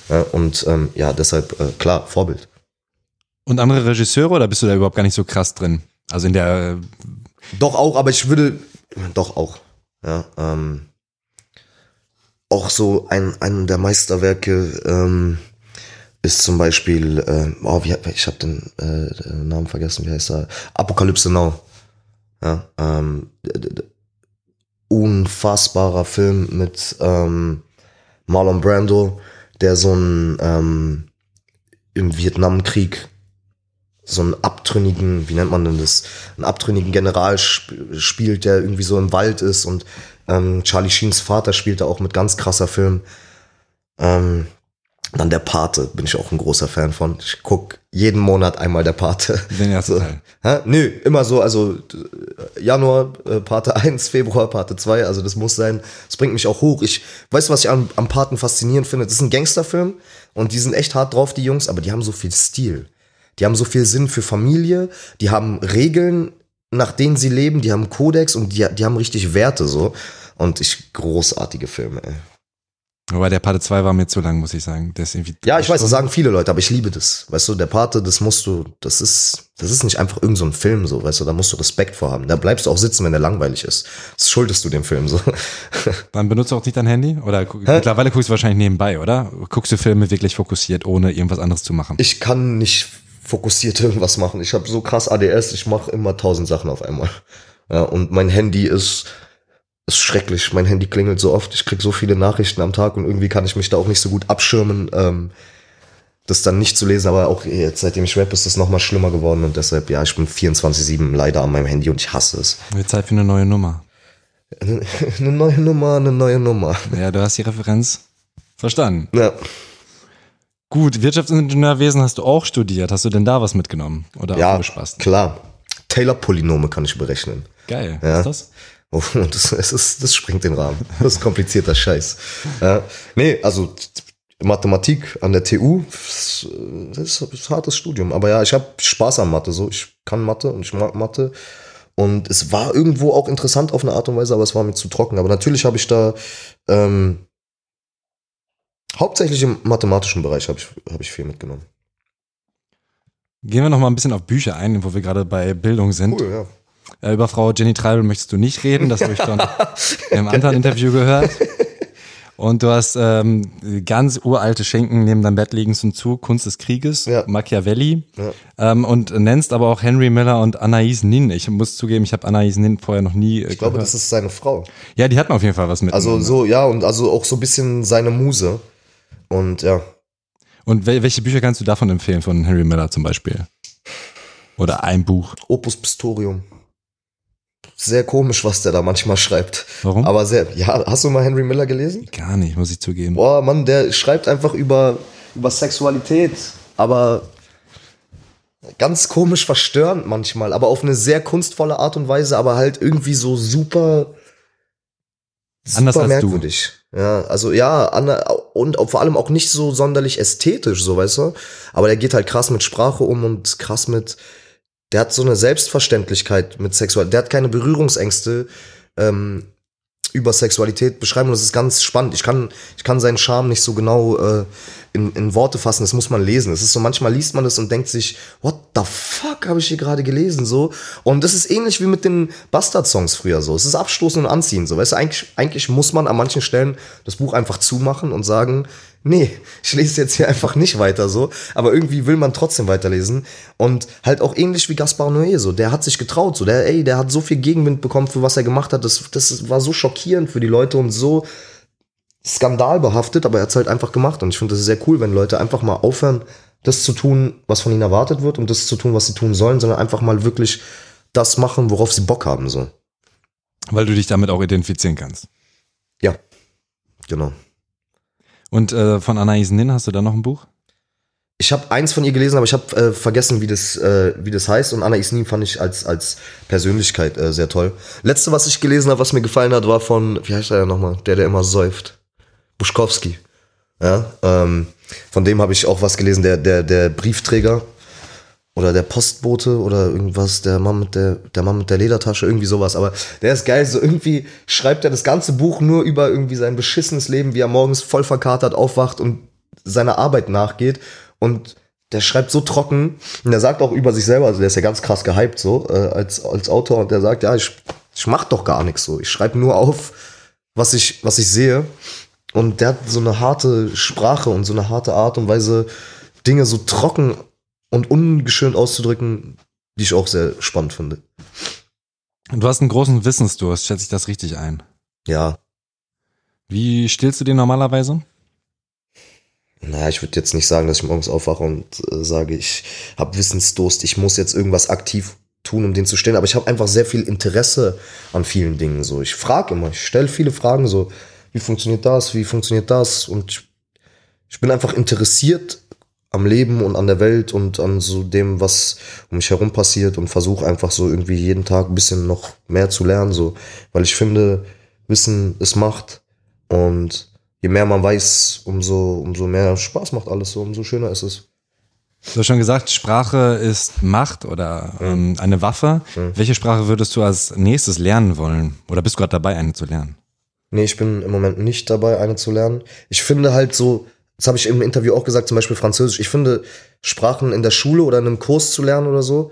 Ja, und ähm, ja, deshalb, äh, klar, Vorbild. Und andere Regisseure oder bist du da überhaupt gar nicht so krass drin? Also in der, Doch auch, aber ich würde, doch auch, ja, ähm, auch so ein, ein der Meisterwerke ähm, ist zum Beispiel, äh, oh, wie, ich habe den, äh, Namen vergessen, wie heißt er? Apokalypse Now. Ja, ähm, unfassbarer Film mit ähm, Marlon Brando, der so ein ähm, im Vietnamkrieg so einen abtrünnigen, wie nennt man denn das, einen abtrünnigen General sp spielt, der irgendwie so im Wald ist und ähm, Charlie Sheens Vater spielt da auch mit ganz krasser Film. Ähm, dann der Pate, bin ich auch ein großer Fan von. Ich guck jeden Monat einmal der Pate. den ersten So. Teil. Hä? Nö, immer so, also äh, Januar, äh, Pate 1, Februar, Pate 2, also das muss sein. Das bringt mich auch hoch. Ich weiß, was ich am, am Paten faszinierend finde. Das ist ein Gangsterfilm und die sind echt hart drauf, die Jungs, aber die haben so viel Stil. Die haben so viel Sinn für Familie, die haben Regeln, nach denen sie leben, die haben Kodex und die, die haben richtig Werte so. Und ich, großartige Filme, ey. Wobei der Parte 2 war mir zu lang, muss ich sagen. Der ist irgendwie Ja, ich weiß, das sagen viele Leute, aber ich liebe das. Weißt du, der Pate, das musst du, das ist, das ist nicht einfach irgendein so ein Film, so, weißt du, da musst du Respekt vor haben. Da bleibst du auch sitzen, wenn der langweilig ist. Das schuldest du dem Film, so. <laughs> Dann benutzt du auch nicht dein Handy? Oder gu- mittlerweile guckst du wahrscheinlich nebenbei, oder? Guckst du Filme wirklich fokussiert, ohne irgendwas anderes zu machen? Ich kann nicht fokussiert irgendwas machen. Ich habe so krass ADS, ich mache immer tausend Sachen auf einmal. Ja, und mein Handy ist, ist schrecklich. Mein Handy klingelt so oft, ich krieg so viele Nachrichten am Tag und irgendwie kann ich mich da auch nicht so gut abschirmen, ähm, das dann nicht zu lesen. Aber auch jetzt, seitdem ich rap, ist das nochmal schlimmer geworden und deshalb, ja, ich bin 24-7 leider an meinem Handy und ich hasse es. Wird Zeit für eine neue Nummer. Eine, <laughs> neue Nummer, eine neue Nummer. Ja, du hast die Referenz verstanden. Ja. Gut, Wirtschaftsingenieurwesen hast du auch studiert. Hast du denn da was mitgenommen? Oder Ja, klar. Taylor-Polynome kann ich berechnen. Geil. Ja. Was ist das? Oh, das, es ist, das springt den Rahmen. Das ist komplizierter Scheiß. Ja. Nee, also Mathematik an der TU, das ist, das ist ein hartes Studium. Aber ja, ich habe Spaß an Mathe. So, ich kann Mathe und ich mag Mathe. Und es war irgendwo auch interessant auf eine Art und Weise, aber es war mir zu trocken. Aber natürlich habe ich da ähm, hauptsächlich im mathematischen Bereich habe ich, hab ich viel mitgenommen. Gehen wir noch mal ein bisschen auf Bücher ein, wo wir gerade bei Bildung sind. Cool, ja. Äh, Über Frau Jenny Treibel möchtest du nicht reden, das habe ich schon <laughs> im anderen Interview gehört. Und du hast ähm, ganz uralte Schenken neben deinem Bett liegen zum Zug, Kunst des Krieges, Ja. Machiavelli Ja. ähm, und nennst aber auch Henry Miller und Anais Nin. Ich muss zugeben, ich habe Anais Nin vorher noch nie äh, Ich glaube, gehört. das ist seine Frau. ja, die hatten auf jeden Fall was mit. Also so, ja, und also auch so ein bisschen seine Muse. Und ja, Und wel welche Bücher kannst du davon empfehlen, von Henry Miller zum Beispiel? Oder ein Buch. Opus Pistorium. Sehr komisch, was der da manchmal schreibt. Warum? Aber sehr, ja, hast du mal Henry Miller gelesen? Gar nicht, muss ich zugeben. Boah, Mann, der schreibt einfach über, über Sexualität, aber ganz komisch verstörend manchmal, aber auf eine sehr kunstvolle Art und Weise, aber halt irgendwie so super, Anders super als du. merkwürdig. Ja, also ja, und vor allem auch nicht so sonderlich ästhetisch, so weißt du. Aber der geht halt krass mit Sprache um und krass mit, der hat so eine Selbstverständlichkeit mit Sexualität, der hat keine Berührungsängste ähm, über Sexualität beschreiben. Das ist ganz spannend. Ich kann, ich kann seinen Charme nicht so genau äh, in, in Worte fassen. Das muss man lesen. Es ist so, manchmal liest man das und denkt sich, what the fuck habe ich hier gerade gelesen? So. Und das ist ähnlich wie mit den Bastard-Songs früher so. Es ist abstoßen und anziehen. So. Weißt du, eigentlich, eigentlich muss man an manchen Stellen das Buch einfach zumachen und sagen, nee, ich lese jetzt hier einfach nicht weiter so. Aber irgendwie will man trotzdem weiterlesen. Und halt auch ähnlich wie Gaspar Noé so. Der hat sich getraut. So. Der, ey, der hat so viel Gegenwind bekommen für was er gemacht hat. Das, das war so schockierend für die Leute und so skandalbehaftet, aber er hat es halt einfach gemacht. Und ich finde das sehr cool, wenn Leute einfach mal aufhören, das zu tun, was von ihnen erwartet wird und das zu tun, was sie tun sollen, sondern einfach mal wirklich das machen, worauf sie Bock haben. So. Weil du dich damit auch identifizieren kannst. Ja, genau. Und äh, von Anais Nin hast du da noch ein Buch? Ich habe eins von ihr gelesen, aber ich habe äh, vergessen, wie das, äh, wie das heißt. Und Anna Isnin fand ich als, als Persönlichkeit äh, sehr toll. Letzte, was ich gelesen habe, was mir gefallen hat, war von, wie heißt er nochmal? Der, der immer säuft. Buschkowski. Ja, ähm, von dem habe ich auch was gelesen, der, der, der Briefträger oder der Postbote oder irgendwas, der Mann mit der, der Mann mit der Ledertasche, irgendwie sowas. Aber der ist geil, so irgendwie schreibt er das ganze Buch nur über irgendwie sein beschissenes Leben, wie er morgens voll verkatert aufwacht und seiner Arbeit nachgeht. Und der schreibt so trocken und der sagt auch über sich selber, also der ist ja ganz krass gehypt so äh, als, als Autor und der sagt, ja, ich, ich mach doch gar nichts so. Ich schreibe nur auf, was ich, was ich sehe. Und der hat so eine harte Sprache und so eine harte Art und Weise, Dinge so trocken und ungeschönt auszudrücken, die ich auch sehr spannend finde. Du hast einen großen Wissensdurst, schätze ich das richtig ein. Ja, Wie stillst du den normalerweise? naja, ich würde jetzt nicht sagen, dass ich morgens aufwache und äh, sage, ich habe Wissensdurst, ich muss jetzt irgendwas aktiv tun, um den zu stellen. Aber ich habe einfach sehr viel Interesse an vielen Dingen. So, ich frage immer, ich stelle viele Fragen so, wie funktioniert das, wie funktioniert das? Und ich, ich bin einfach interessiert am Leben und an der Welt und an so dem, was um mich herum passiert und versuche einfach so irgendwie jeden Tag ein bisschen noch mehr zu lernen, so, weil ich finde, Wissen ist Macht und je mehr man weiß, umso, umso mehr Spaß macht alles so, umso schöner ist es. Du hast schon gesagt, Sprache ist Macht oder ähm, eine Waffe. Welche Sprache würdest du als nächstes lernen wollen? Oder bist du gerade dabei, eine zu lernen? Nee, ich bin im Moment nicht dabei, eine zu lernen. Ich finde halt so, das habe ich im Interview auch gesagt, zum Beispiel Französisch. Ich finde, Sprachen in der Schule oder in einem Kurs zu lernen oder so,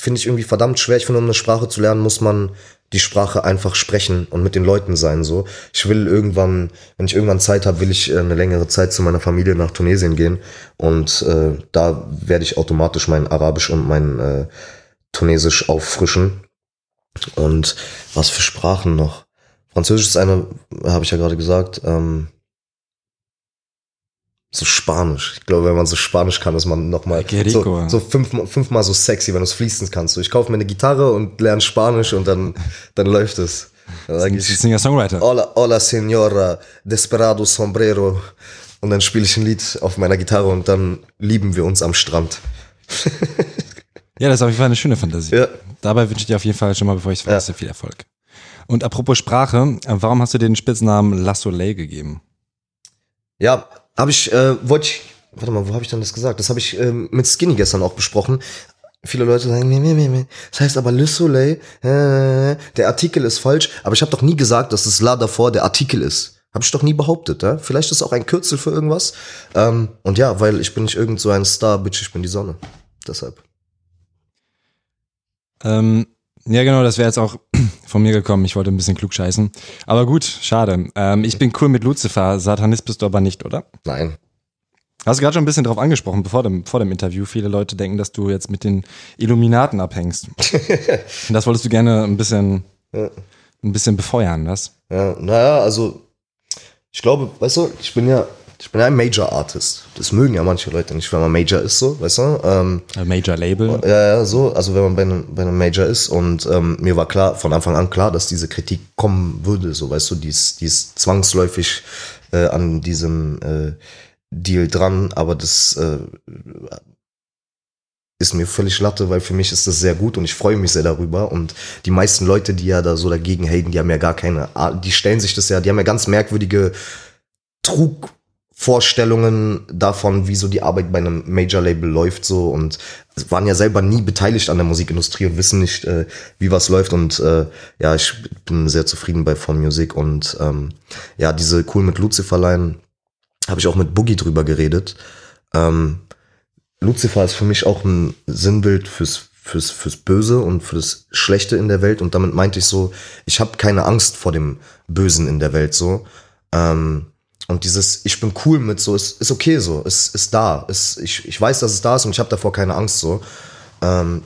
finde ich irgendwie verdammt schwer. Ich finde, um eine Sprache zu lernen, muss man die Sprache einfach sprechen und mit den Leuten sein. So, ich will irgendwann, wenn ich irgendwann Zeit habe, will ich äh, eine längere Zeit zu meiner Familie nach Tunesien gehen und äh, da werde ich automatisch mein Arabisch und mein äh, Tunesisch auffrischen. Und was für Sprachen noch? Französisch ist eine, habe ich ja gerade gesagt, ähm, so Spanisch. Ich glaube, wenn man so Spanisch kann, ist man nochmal so, so fünfmal, fünfmal so sexy, wenn du es fließen kannst. So, ich kaufe mir eine Gitarre und lerne Spanisch und dann, dann läuft es. <laughs> Singer-Songwriter. Hola, hola, Senora, Desperado Sombrero. Und dann spiele ich ein Lied auf meiner Gitarre und dann lieben wir uns am Strand. Ja, das ist auf jeden Fall eine schöne Fantasie. Ja. Dabei wünsche ich dir auf jeden Fall schon mal, bevor ich es vergesse, viel Erfolg. Und apropos Sprache, warum hast du dir den Spitznamen La Soleil gegeben? Ja, habe ich, äh, wollte ich, warte mal, wo habe ich denn das gesagt? Das habe ich ähm, mit Skinny gestern auch besprochen. Viele Leute sagen, nee, nee, nee, nee. das heißt aber Le Soleil, äh, der Artikel ist falsch, aber ich habe doch nie gesagt, dass das La davor der Artikel ist. Habe ich doch nie behauptet, ja? Vielleicht ist auch ein Kürzel für irgendwas. Ähm, und ja, weil ich bin nicht irgend so ein Star, Bitch, ich bin die Sonne. Deshalb. Ähm, ja, genau, das wäre jetzt auch <clears throat> von mir gekommen. Ich wollte ein bisschen klug scheißen. Aber gut, schade. Ähm, ich bin cool mit Lucifer. Satanist bist du aber nicht, oder? Nein. Hast du gerade schon ein bisschen drauf angesprochen, bevor dem, vor dem Interview. Viele Leute denken, dass du jetzt mit den Illuminaten abhängst. <laughs> Und das wolltest du gerne ein bisschen, Ja. ein bisschen befeuern, was? Ja, naja, also ich glaube, weißt du, ich bin ja, ich bin ja ein Major Artist. Das mögen ja manche Leute nicht, wenn man Major ist, so, weißt du? Ähm, Ein Major Label. ja, ja, so, also wenn man bei einem, bei einem Major ist und ähm, mir war klar, von Anfang an klar, dass diese Kritik kommen würde, so, weißt du, die ist, die ist zwangsläufig äh, an diesem äh, Deal dran, aber das äh, ist mir völlig Latte, weil für mich ist das sehr gut und ich freue mich sehr darüber. Und die meisten Leute, die ja da so dagegen haten, die haben ja gar keine, die stellen sich das ja, die haben ja ganz merkwürdige Trugvorstellungen davon, wie so die Arbeit bei einem Major-Label läuft so und waren ja selber nie beteiligt an der Musikindustrie und wissen nicht, äh, wie was läuft und äh, ja, ich bin sehr zufrieden bei Von Music und ähm, ja, diese Cool mit Lucifer-Line habe ich auch mit Boogie drüber geredet. Ähm, Lucifer ist für mich auch ein Sinnbild fürs, fürs, fürs Böse und für das Schlechte in der Welt. Und damit meinte ich so, ich habe keine Angst vor dem Bösen in der Welt so. Ähm, und dieses, ich bin cool mit so, ist, ist okay so, ist, ist da. Ist, ich, ich weiß, dass es da ist und ich habe davor keine Angst so. Ähm,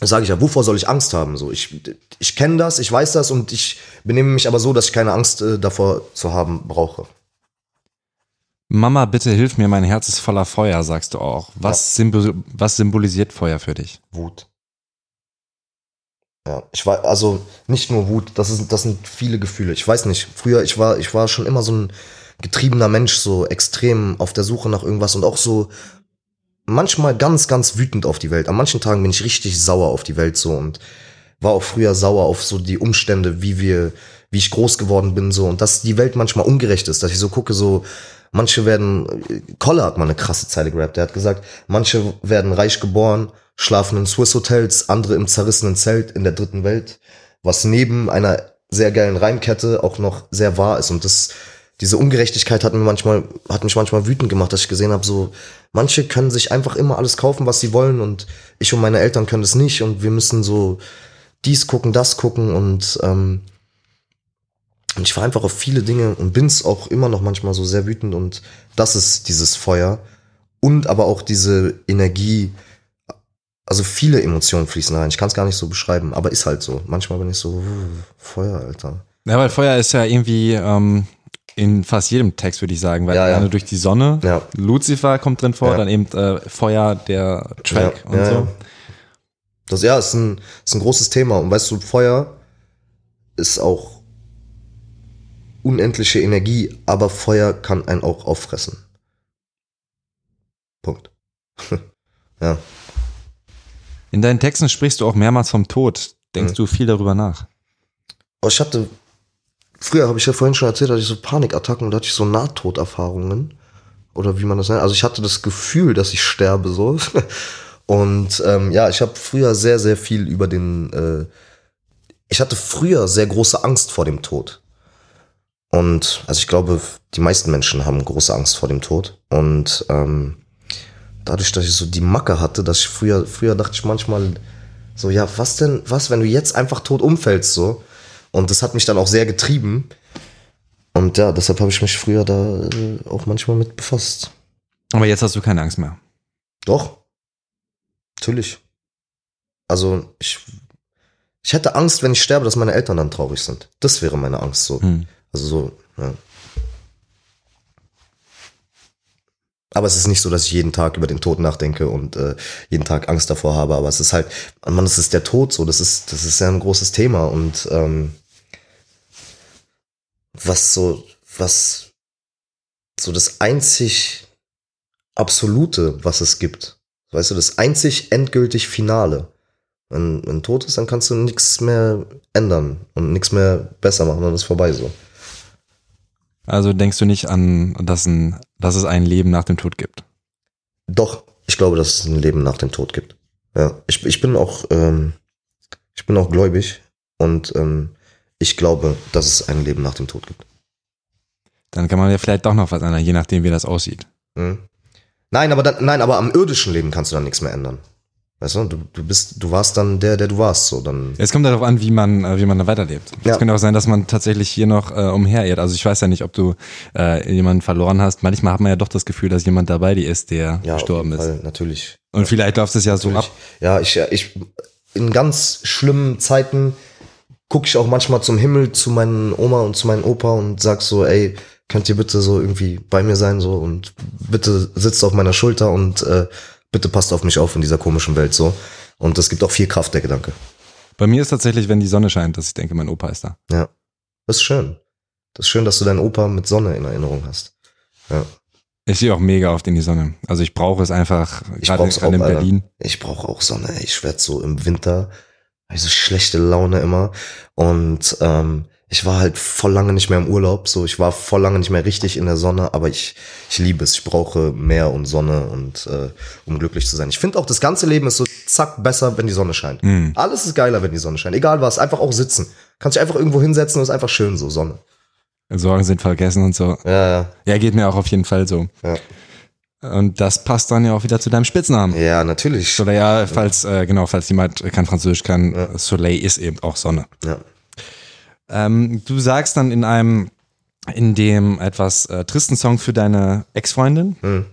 sage ich ja, wovor soll ich Angst haben? So, ich, ich kenne das, ich weiß das und ich benehme mich aber so, dass ich keine Angst äh, davor zu haben brauche. Mama, bitte hilf mir, mein Herz ist voller Feuer, sagst du auch. Was, symbol was symbolisiert Feuer für dich? Wut. Ja, ich war, also nicht nur Wut, das, ist, das sind viele Gefühle. Ich weiß nicht, früher, ich war, ich war schon immer so ein getriebener Mensch, so extrem auf der Suche nach irgendwas und auch so manchmal ganz, ganz wütend auf die Welt. An manchen Tagen bin ich richtig sauer auf die Welt so und war auch früher sauer auf so die Umstände, wie wir, wie ich groß geworden bin so und dass die Welt manchmal ungerecht ist, dass ich so gucke so, manche werden, Kolle hat mal eine krasse Zeile gerappt, der hat gesagt, manche werden reich geboren, schlafen in Swiss Hotels, andere im zerrissenen Zelt in der dritten Welt, was neben einer sehr geilen Reimkette auch noch sehr wahr ist und das diese Ungerechtigkeit hat, mir manchmal, hat mich manchmal wütend gemacht, dass ich gesehen habe, so, manche können sich einfach immer alles kaufen, was sie wollen und ich und meine Eltern können das nicht und wir müssen so dies gucken, das gucken und, ähm, und ich war einfach auf viele Dinge und bin's auch immer noch manchmal so sehr wütend und das ist dieses Feuer und aber auch diese Energie, also viele Emotionen fließen rein. Ich kann es gar nicht so beschreiben, aber ist halt so. Manchmal bin ich so, Feuer, Alter. Ja, weil Feuer ist ja irgendwie ähm, in fast jedem Text, würde ich sagen, weil Ja, ja. durch die Sonne, Ja. Lucifer kommt drin vor, Ja. dann eben äh, Feuer, der Track Ja, und so. Das ja, ist ein, ist ein großes Thema. Und weißt du, Feuer ist auch unendliche Energie, aber Feuer kann einen auch auffressen. Punkt. <laughs> ja. In deinen Texten sprichst du auch mehrmals vom Tod. Denkst Mhm. du viel darüber nach? Aber ich hatte, früher habe ich ja vorhin schon erzählt, hatte ich so Panikattacken und hatte ich so Nahtoderfahrungen. Oder wie man das nennt. Also ich hatte das Gefühl, dass ich sterbe so. <laughs> Und ähm, ja, ich habe früher sehr, sehr viel über den. Äh, ich hatte früher sehr große Angst vor dem Tod. Und also ich glaube, die meisten Menschen haben große Angst vor dem Tod. Und ähm, dadurch, dass ich so die Macke hatte, dass ich früher, früher dachte ich manchmal so, ja, was denn, was, wenn du jetzt einfach tot umfällst so? Und das hat mich dann auch sehr getrieben. Und ja, deshalb habe ich mich früher da äh, auch manchmal mit befasst. Aber jetzt hast du keine Angst mehr. Doch. Natürlich. Also ich, ich hätte Angst, wenn ich sterbe, dass meine Eltern dann traurig sind. Das wäre meine Angst so. Hm. Also so, ja. Aber es ist nicht so, dass ich jeden Tag über den Tod nachdenke und äh, jeden Tag Angst davor habe. Aber es ist halt, man, es ist der Tod so. Das ist, das ist ja ein großes Thema und ähm, was so, was so das einzig Absolute, was es gibt. Weißt du, das einzig endgültig Finale. Wenn, wenn tot ist, dann kannst du nichts mehr ändern und nichts mehr besser machen, dann ist vorbei so. Also denkst du nicht an, dass, ein, dass es ein Leben nach dem Tod gibt? Doch, ich glaube, dass es ein Leben nach dem Tod gibt. Ja, ich, ich bin auch, ähm, ich bin auch gläubig und ähm, ich glaube, dass es ein Leben nach dem Tod gibt. Dann kann man ja vielleicht doch noch was ändern, je nachdem, wie das aussieht. Mhm. Nein, aber dann, nein, aber am irdischen Leben kannst du dann nichts mehr ändern. Weißt du, du, du bist, du warst dann der, der du warst, so dann. Es kommt darauf an, wie man, äh, wie man da weiterlebt. Es Ja. könnte auch sein, dass man tatsächlich hier noch äh, umherirrt. Also ich weiß ja nicht, ob du äh, jemanden verloren hast. Manchmal hat man ja doch das Gefühl, dass jemand dabei dir ist, der Ja, gestorben ist. Fall, natürlich. Und vielleicht läuft es ja so ab. Ja, ich, ich, in ganz schlimmen Zeiten gucke ich auch manchmal zum Himmel zu meinen Oma und zu meinem Opa und sag so, ey, könnt ihr bitte so irgendwie bei mir sein so und bitte sitzt auf meiner Schulter und äh, bitte passt auf mich auf in dieser komischen Welt so. Und das gibt auch viel Kraft, der Gedanke. Bei mir ist tatsächlich, wenn die Sonne scheint, dass ich denke, mein Opa ist da. Ja. Das ist schön. Das ist schön, dass du deinen Opa mit Sonne in Erinnerung hast. Ja. Ich stehe auch mega oft in die Sonne. Also ich brauche es einfach, Ich gerade gerade in auch, Alter. Berlin. Ich brauche auch Sonne. Ich werd so im Winter, also schlechte Laune immer. Und ähm, ich war halt voll lange nicht mehr im Urlaub. So, ich war voll lange nicht mehr richtig in der Sonne, aber ich, ich liebe es. Ich brauche Meer und Sonne und äh, um glücklich zu sein. Ich finde auch, das ganze Leben ist so zack besser, wenn die Sonne scheint. Mhm. Alles ist geiler, wenn die Sonne scheint. Egal was, einfach auch sitzen. Kannst dich einfach irgendwo hinsetzen und ist einfach schön so, Sonne. Sorgen sind vergessen und so. Ja, ja, Ja, geht mir auch auf jeden Fall so. ja. Und das passt dann ja auch wieder zu deinem Spitznamen. Ja, natürlich. Soleil, ja, falls, äh, genau, falls jemand kein Französisch kann, Ja. Soleil ist eben auch Sonne. Ja. Ähm, du sagst dann in einem, in dem etwas äh, tristen Song für deine Ex-Freundin, Hm.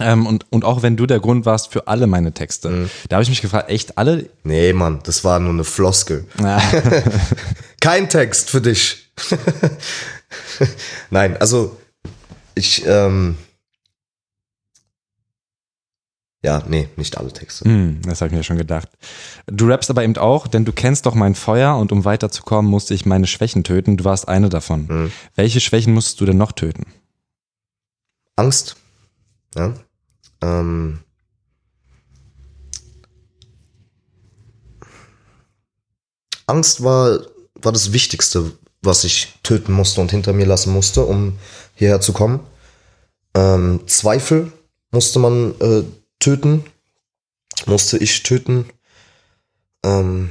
ähm, und, und auch wenn du der Grund warst für alle meine Texte, Hm. da habe ich mich gefragt, echt alle? Nee, Mann, das war nur eine Floskel. Ja. <laughs> Kein Text für dich. <laughs> Nein, also ich, ähm, ja, nee, nicht alle Texte. Hm, das habe ich mir schon gedacht. Du rappst aber eben auch, denn du kennst doch mein Feuer und um weiterzukommen, musste ich meine Schwächen töten. Du warst eine davon. Mhm. Welche Schwächen musstest du denn noch töten? Angst. Ja. Ähm, Angst war, war das Wichtigste, was ich töten musste und hinter mir lassen musste, um hierher zu kommen. Ähm, Zweifel musste man äh, töten, musste ich töten. Ähm,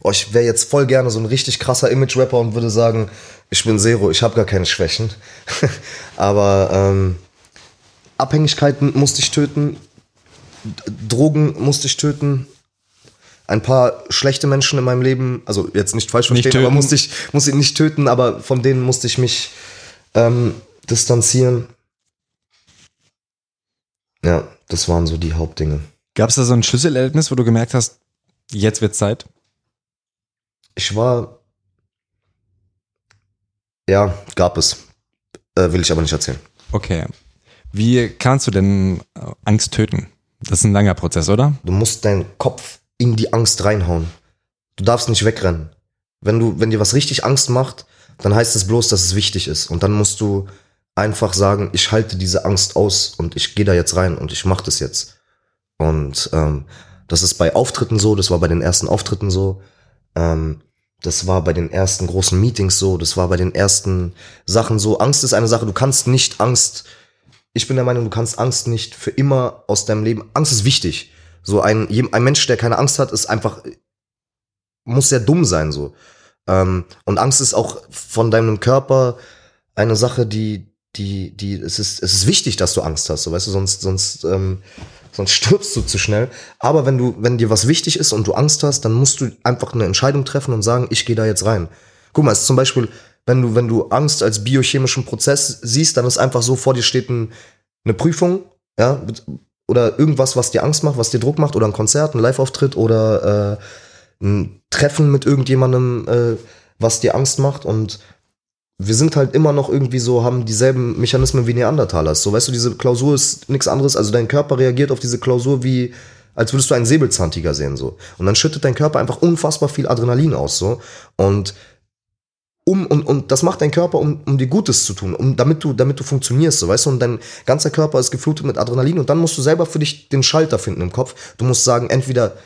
oh, ich wäre jetzt voll gerne so ein richtig krasser Image-Rapper und würde sagen, ich bin Zero, ich habe gar keine Schwächen. <laughs> Aber ähm, Abhängigkeiten musste ich töten, Drogen musste ich töten, ein paar schlechte Menschen in meinem Leben, also jetzt nicht falsch Nicht verstehen, aber töten. musste ich, musste ich nicht töten, aber von denen musste ich mich ähm, distanzieren. Ja, das waren so die Hauptdinge. Gab es da so ein Schlüsselerlebnis, wo du gemerkt hast, jetzt wird Zeit? Ich war. Ja, gab es. Äh, will ich aber nicht erzählen. Okay. Wie kannst du denn äh, Angst töten? Das ist ein langer Prozess, oder? Du musst deinen Kopf in die Angst reinhauen. Du darfst nicht wegrennen. Wenn du, wenn dir was richtig Angst macht, dann heißt es bloß, dass es wichtig ist. Und dann musst du einfach sagen, ich halte diese Angst aus und ich gehe da jetzt rein und ich mache das jetzt. Und ähm, das ist bei Auftritten so, das war bei den ersten Auftritten so, ähm, das war bei den ersten großen Meetings so, das war bei den ersten Sachen so. Angst ist eine Sache, du kannst nicht Angst, ich bin der Meinung, du kannst Angst nicht für immer aus deinem Leben, Angst ist wichtig. So ein, ein Mensch, der keine Angst hat, ist einfach, muss sehr dumm sein, so. Ähm, und Angst ist auch von deinem Körper eine Sache, die, die, die, es ist, es ist wichtig, dass du Angst hast, so, weißt du, sonst, sonst, ähm, sonst stirbst du zu schnell. Aber wenn du, wenn dir was wichtig ist und du Angst hast, dann musst du einfach eine Entscheidung treffen und sagen, ich gehe da jetzt rein. Guck mal, es ist zum Beispiel, wenn du, wenn du Angst als biochemischen Prozess siehst, dann ist einfach so, vor dir steht ein, eine Prüfung, ja, oder irgendwas, was dir Angst macht, was dir Druck macht, oder ein Konzert, ein Live-Auftritt oder äh, ein Treffen mit irgendjemandem, äh, was dir Angst macht und wir sind halt immer noch irgendwie so, haben dieselben Mechanismen wie Neandertaler. So, weißt du, diese Klausur ist nichts anderes, also dein Körper reagiert auf diese Klausur wie, als würdest du einen Säbelzahntiger sehen, so. Und dann schüttet dein Körper einfach unfassbar viel Adrenalin aus, so. Und um und, und das macht dein Körper, um, um dir Gutes zu tun, um damit du damit du funktionierst, so weißt du, und dein ganzer Körper ist geflutet mit Adrenalin und dann musst du selber für dich den Schalter finden im Kopf. Du musst sagen, entweder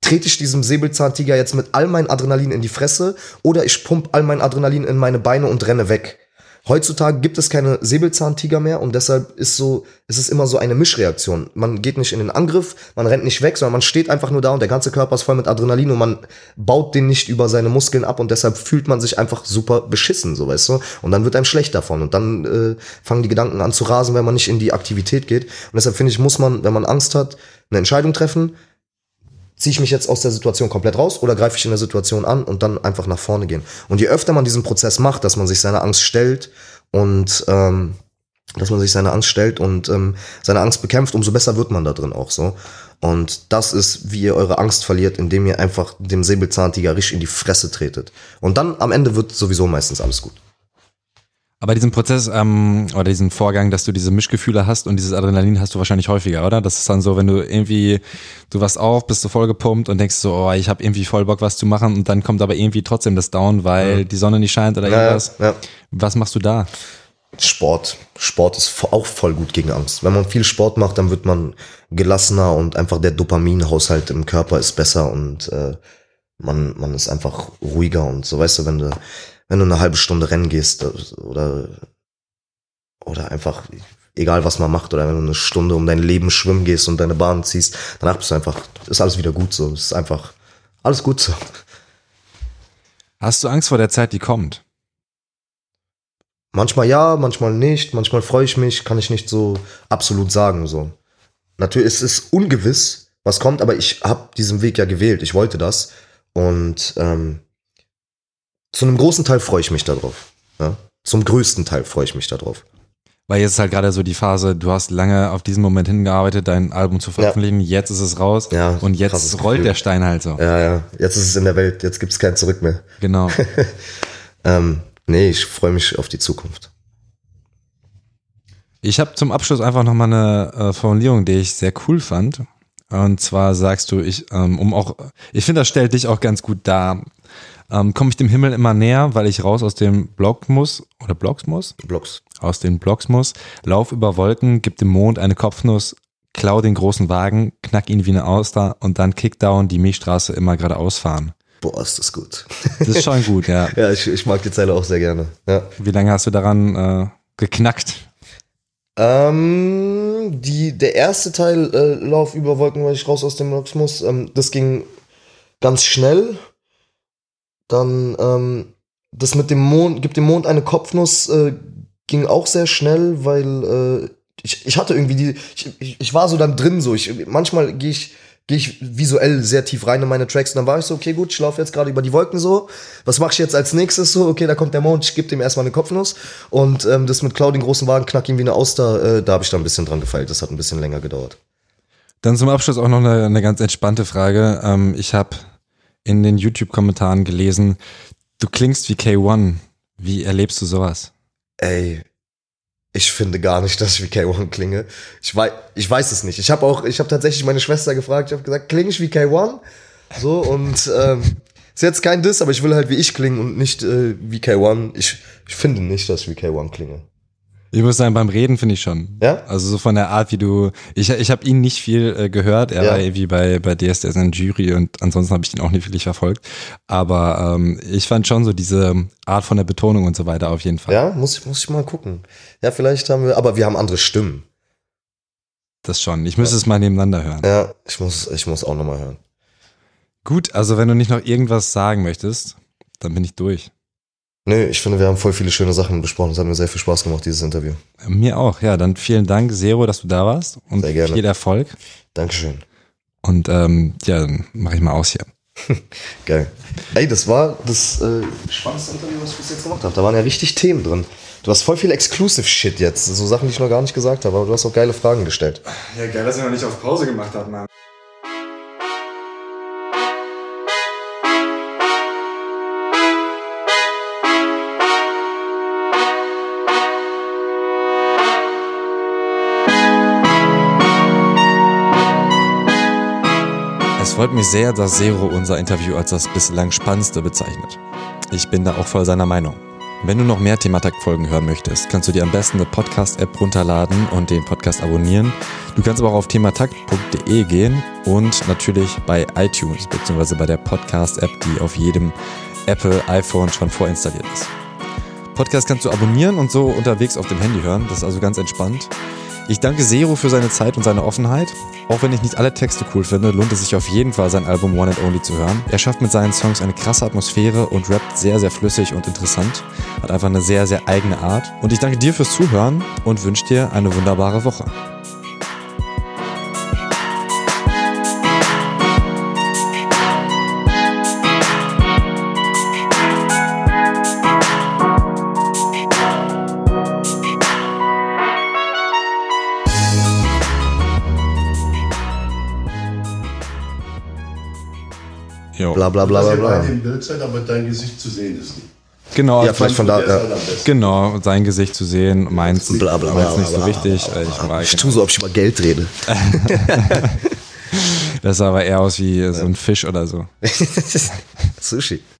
trete ich diesem Säbelzahntiger jetzt mit all meinem Adrenalin in die Fresse oder ich pump all mein Adrenalin in meine Beine und renne weg. Heutzutage gibt es keine Säbelzahntiger mehr und deshalb ist so, es ist immer so eine Mischreaktion. Man geht nicht in den Angriff, man rennt nicht weg, sondern man steht einfach nur da und der ganze Körper ist voll mit Adrenalin und man baut den nicht über seine Muskeln ab und deshalb fühlt man sich einfach super beschissen, so weißt du. Und dann wird einem schlecht davon und dann äh, fangen die Gedanken an zu rasen, wenn man nicht in die Aktivität geht. Und deshalb finde ich, muss man, wenn man Angst hat, eine Entscheidung treffen ziehe ich mich jetzt aus der Situation komplett raus oder greife ich in der Situation an und dann einfach nach vorne gehen. Und je öfter man diesen Prozess macht, dass man sich seiner Angst stellt und ähm, dass man sich seiner Angst stellt und ähm, seine Angst bekämpft, umso besser wird man da drin auch so. Und das ist, wie ihr eure Angst verliert, indem ihr einfach dem Säbelzahntiger richtig in die Fresse tretet. Und dann am Ende wird sowieso meistens alles gut. Aber diesen Prozess ähm, oder diesen Vorgang, dass du diese Mischgefühle hast und dieses Adrenalin hast du wahrscheinlich häufiger, oder? Das ist dann so, wenn du irgendwie, du warst auf, bist du voll gepumpt und denkst so, oh, ich habe irgendwie voll Bock, was zu machen und dann kommt aber irgendwie trotzdem das Down, weil ja. die Sonne nicht scheint oder ja, irgendwas. Ja. Was machst du da? Sport. Sport ist auch voll gut gegen Angst. Wenn man viel Sport macht, dann wird man gelassener und einfach der Dopaminhaushalt im Körper ist besser und äh, man, man ist einfach ruhiger und so, weißt du, wenn du wenn du eine halbe Stunde rennen gehst oder, oder einfach, egal was man macht, oder wenn du eine Stunde um dein Leben schwimmen gehst und deine Bahn ziehst, danach bist du einfach, ist alles wieder gut so. Ist einfach alles gut so. Hast du Angst vor der Zeit, die kommt? Manchmal ja, manchmal nicht. Manchmal freue ich mich, kann ich nicht so absolut sagen. So. Natürlich ist es ungewiss, was kommt, aber ich habe diesen Weg ja gewählt. Ich wollte das. Und ähm, zu einem großen Teil freue ich mich darauf. Ja? Zum größten Teil freue ich mich darauf. Weil jetzt ist halt gerade so die Phase, du hast lange auf diesen Moment hingearbeitet, dein Album zu veröffentlichen, ja. jetzt ist es raus ja, und jetzt rollt der Stein halt so. Ja, ja, jetzt ist es in der Welt, jetzt gibt es kein Zurück mehr. Genau. <laughs> ähm, nee, ich freue mich auf die Zukunft. Ich habe zum Abschluss einfach nochmal eine äh, Formulierung, die ich sehr cool fand. Und zwar sagst du, ich, ähm, um auch, ich finde, das stellt dich auch ganz gut dar ähm, komme ich dem Himmel immer näher, weil ich raus aus dem Block muss oder Blocks muss? Blocks. Aus den Blocks muss. Lauf über Wolken, gib dem Mond eine Kopfnuss, klau den großen Wagen, knack ihn wie eine Auster und dann Kickdown die Milchstraße immer geradeaus fahren. Boah, ist das gut. Das ist schon gut, ja. <laughs> ja, ich, ich mag die Zeile auch sehr gerne. Ja. Wie lange hast du daran äh, geknackt? Ähm, die, der erste Teil, äh, Lauf über Wolken, weil ich raus aus dem Blocks muss, ähm, das ging ganz schnell. Dann ähm, das mit dem Mond, gibt dem Mond eine Kopfnuss, äh, ging auch sehr schnell, weil äh, ich, ich hatte irgendwie die, ich, ich, ich war so dann drin so. Ich, manchmal gehe ich, gehe ich visuell sehr tief rein in meine Tracks und dann war ich so, okay, gut, ich laufe jetzt gerade über die Wolken so. Was mache ich jetzt als nächstes so? Okay, da kommt der Mond, ich gebe dem erstmal eine Kopfnuss. Und ähm, das mit Cloud, den großen Wagen, knack ihn wie eine Auster, äh, da habe ich dann ein bisschen dran gefeilt. Das hat ein bisschen länger gedauert. Dann zum Abschluss auch noch eine, eine ganz entspannte Frage. Ähm, ich habe in den YouTube-Kommentaren gelesen, du klingst wie K1. Wie erlebst du sowas? Ey, ich finde gar nicht, dass ich wie K1 klinge. Ich weiß, ich weiß es nicht. Ich habe auch, ich habe tatsächlich meine Schwester gefragt. Ich habe gesagt, klinge ich wie K1? So und ähm, ist jetzt kein Diss, aber ich will halt wie ich klingen und nicht äh, wie K1. Ich, ich finde nicht, dass ich wie K1 klinge. Ich muss sagen, beim Reden finde ich schon. Ja? Also so von der Art, wie du. Ich, ich habe ihn nicht viel äh, gehört. Er ja. war irgendwie bei, bei DSDS in der Jury und ansonsten habe ich ihn auch nicht wirklich verfolgt. Aber ähm, ich fand schon so diese Art von der Betonung und so weiter auf jeden Fall. Ja, muss, ich muss ich mal gucken. Ja, vielleicht haben wir, aber wir haben andere Stimmen. Das schon. Ich müsste ja. es mal nebeneinander hören. Ja, ich muss, ich muss auch nochmal hören. Gut, also wenn du nicht noch irgendwas sagen möchtest, dann bin ich durch. Nö, ich finde, wir haben voll viele schöne Sachen besprochen. Es hat mir sehr viel Spaß gemacht, dieses Interview. Mir auch, ja. Dann vielen Dank, Zero, dass du da warst und sehr gerne. viel Erfolg. Dankeschön. Und ähm, ja, dann mache ich mal aus hier. <laughs> Geil. Ey, das war das äh, spannendste Interview, was ich bis jetzt gemacht habe. Da waren ja richtig Themen drin. Du hast voll viel Exclusive-Shit jetzt. So Sachen, die ich noch gar nicht gesagt habe, aber du hast auch geile Fragen gestellt. Ja, geil, dass ihr noch nicht auf Pause gemacht habt, Mann. Freut mich sehr, dass Zero unser Interview als das bislang spannendste bezeichnet. Ich bin da auch voll seiner Meinung. Wenn du noch mehr Thematakt-Folgen hören möchtest, kannst du dir am besten eine Podcast-App runterladen und den Podcast abonnieren. Du kannst aber auch auf thematakt.de gehen und natürlich bei iTunes bzw. bei der Podcast-App, die auf jedem Apple iPhone schon vorinstalliert ist. Podcast kannst du abonnieren und so unterwegs auf dem Handy hören. Das ist also ganz entspannt. Ich danke Zero für seine Zeit und seine Offenheit. Auch wenn ich nicht alle Texte cool finde, lohnt es sich auf jeden Fall, sein Album One and Only zu hören. Er schafft mit seinen Songs eine krasse Atmosphäre und rappt sehr, sehr flüssig und interessant. Hat einfach eine sehr, sehr eigene Art. Und ich danke dir fürs Zuhören und wünsche dir eine wunderbare Woche. Jo. Bla bla bla bla beide bla. im Bild seid, aber dein Gesicht zu sehen ist nicht. Genau, Ja, vielleicht von da. Ja. halt am besten. genau, sein Gesicht zu sehen, meins, Bla bla bla. meins nicht so bla, wichtig. bla, bla, bla. ich tue so, ob ich über Geld rede. <laughs> das sah aber eher aus wie so ein Fisch oder so. <laughs> Sushi.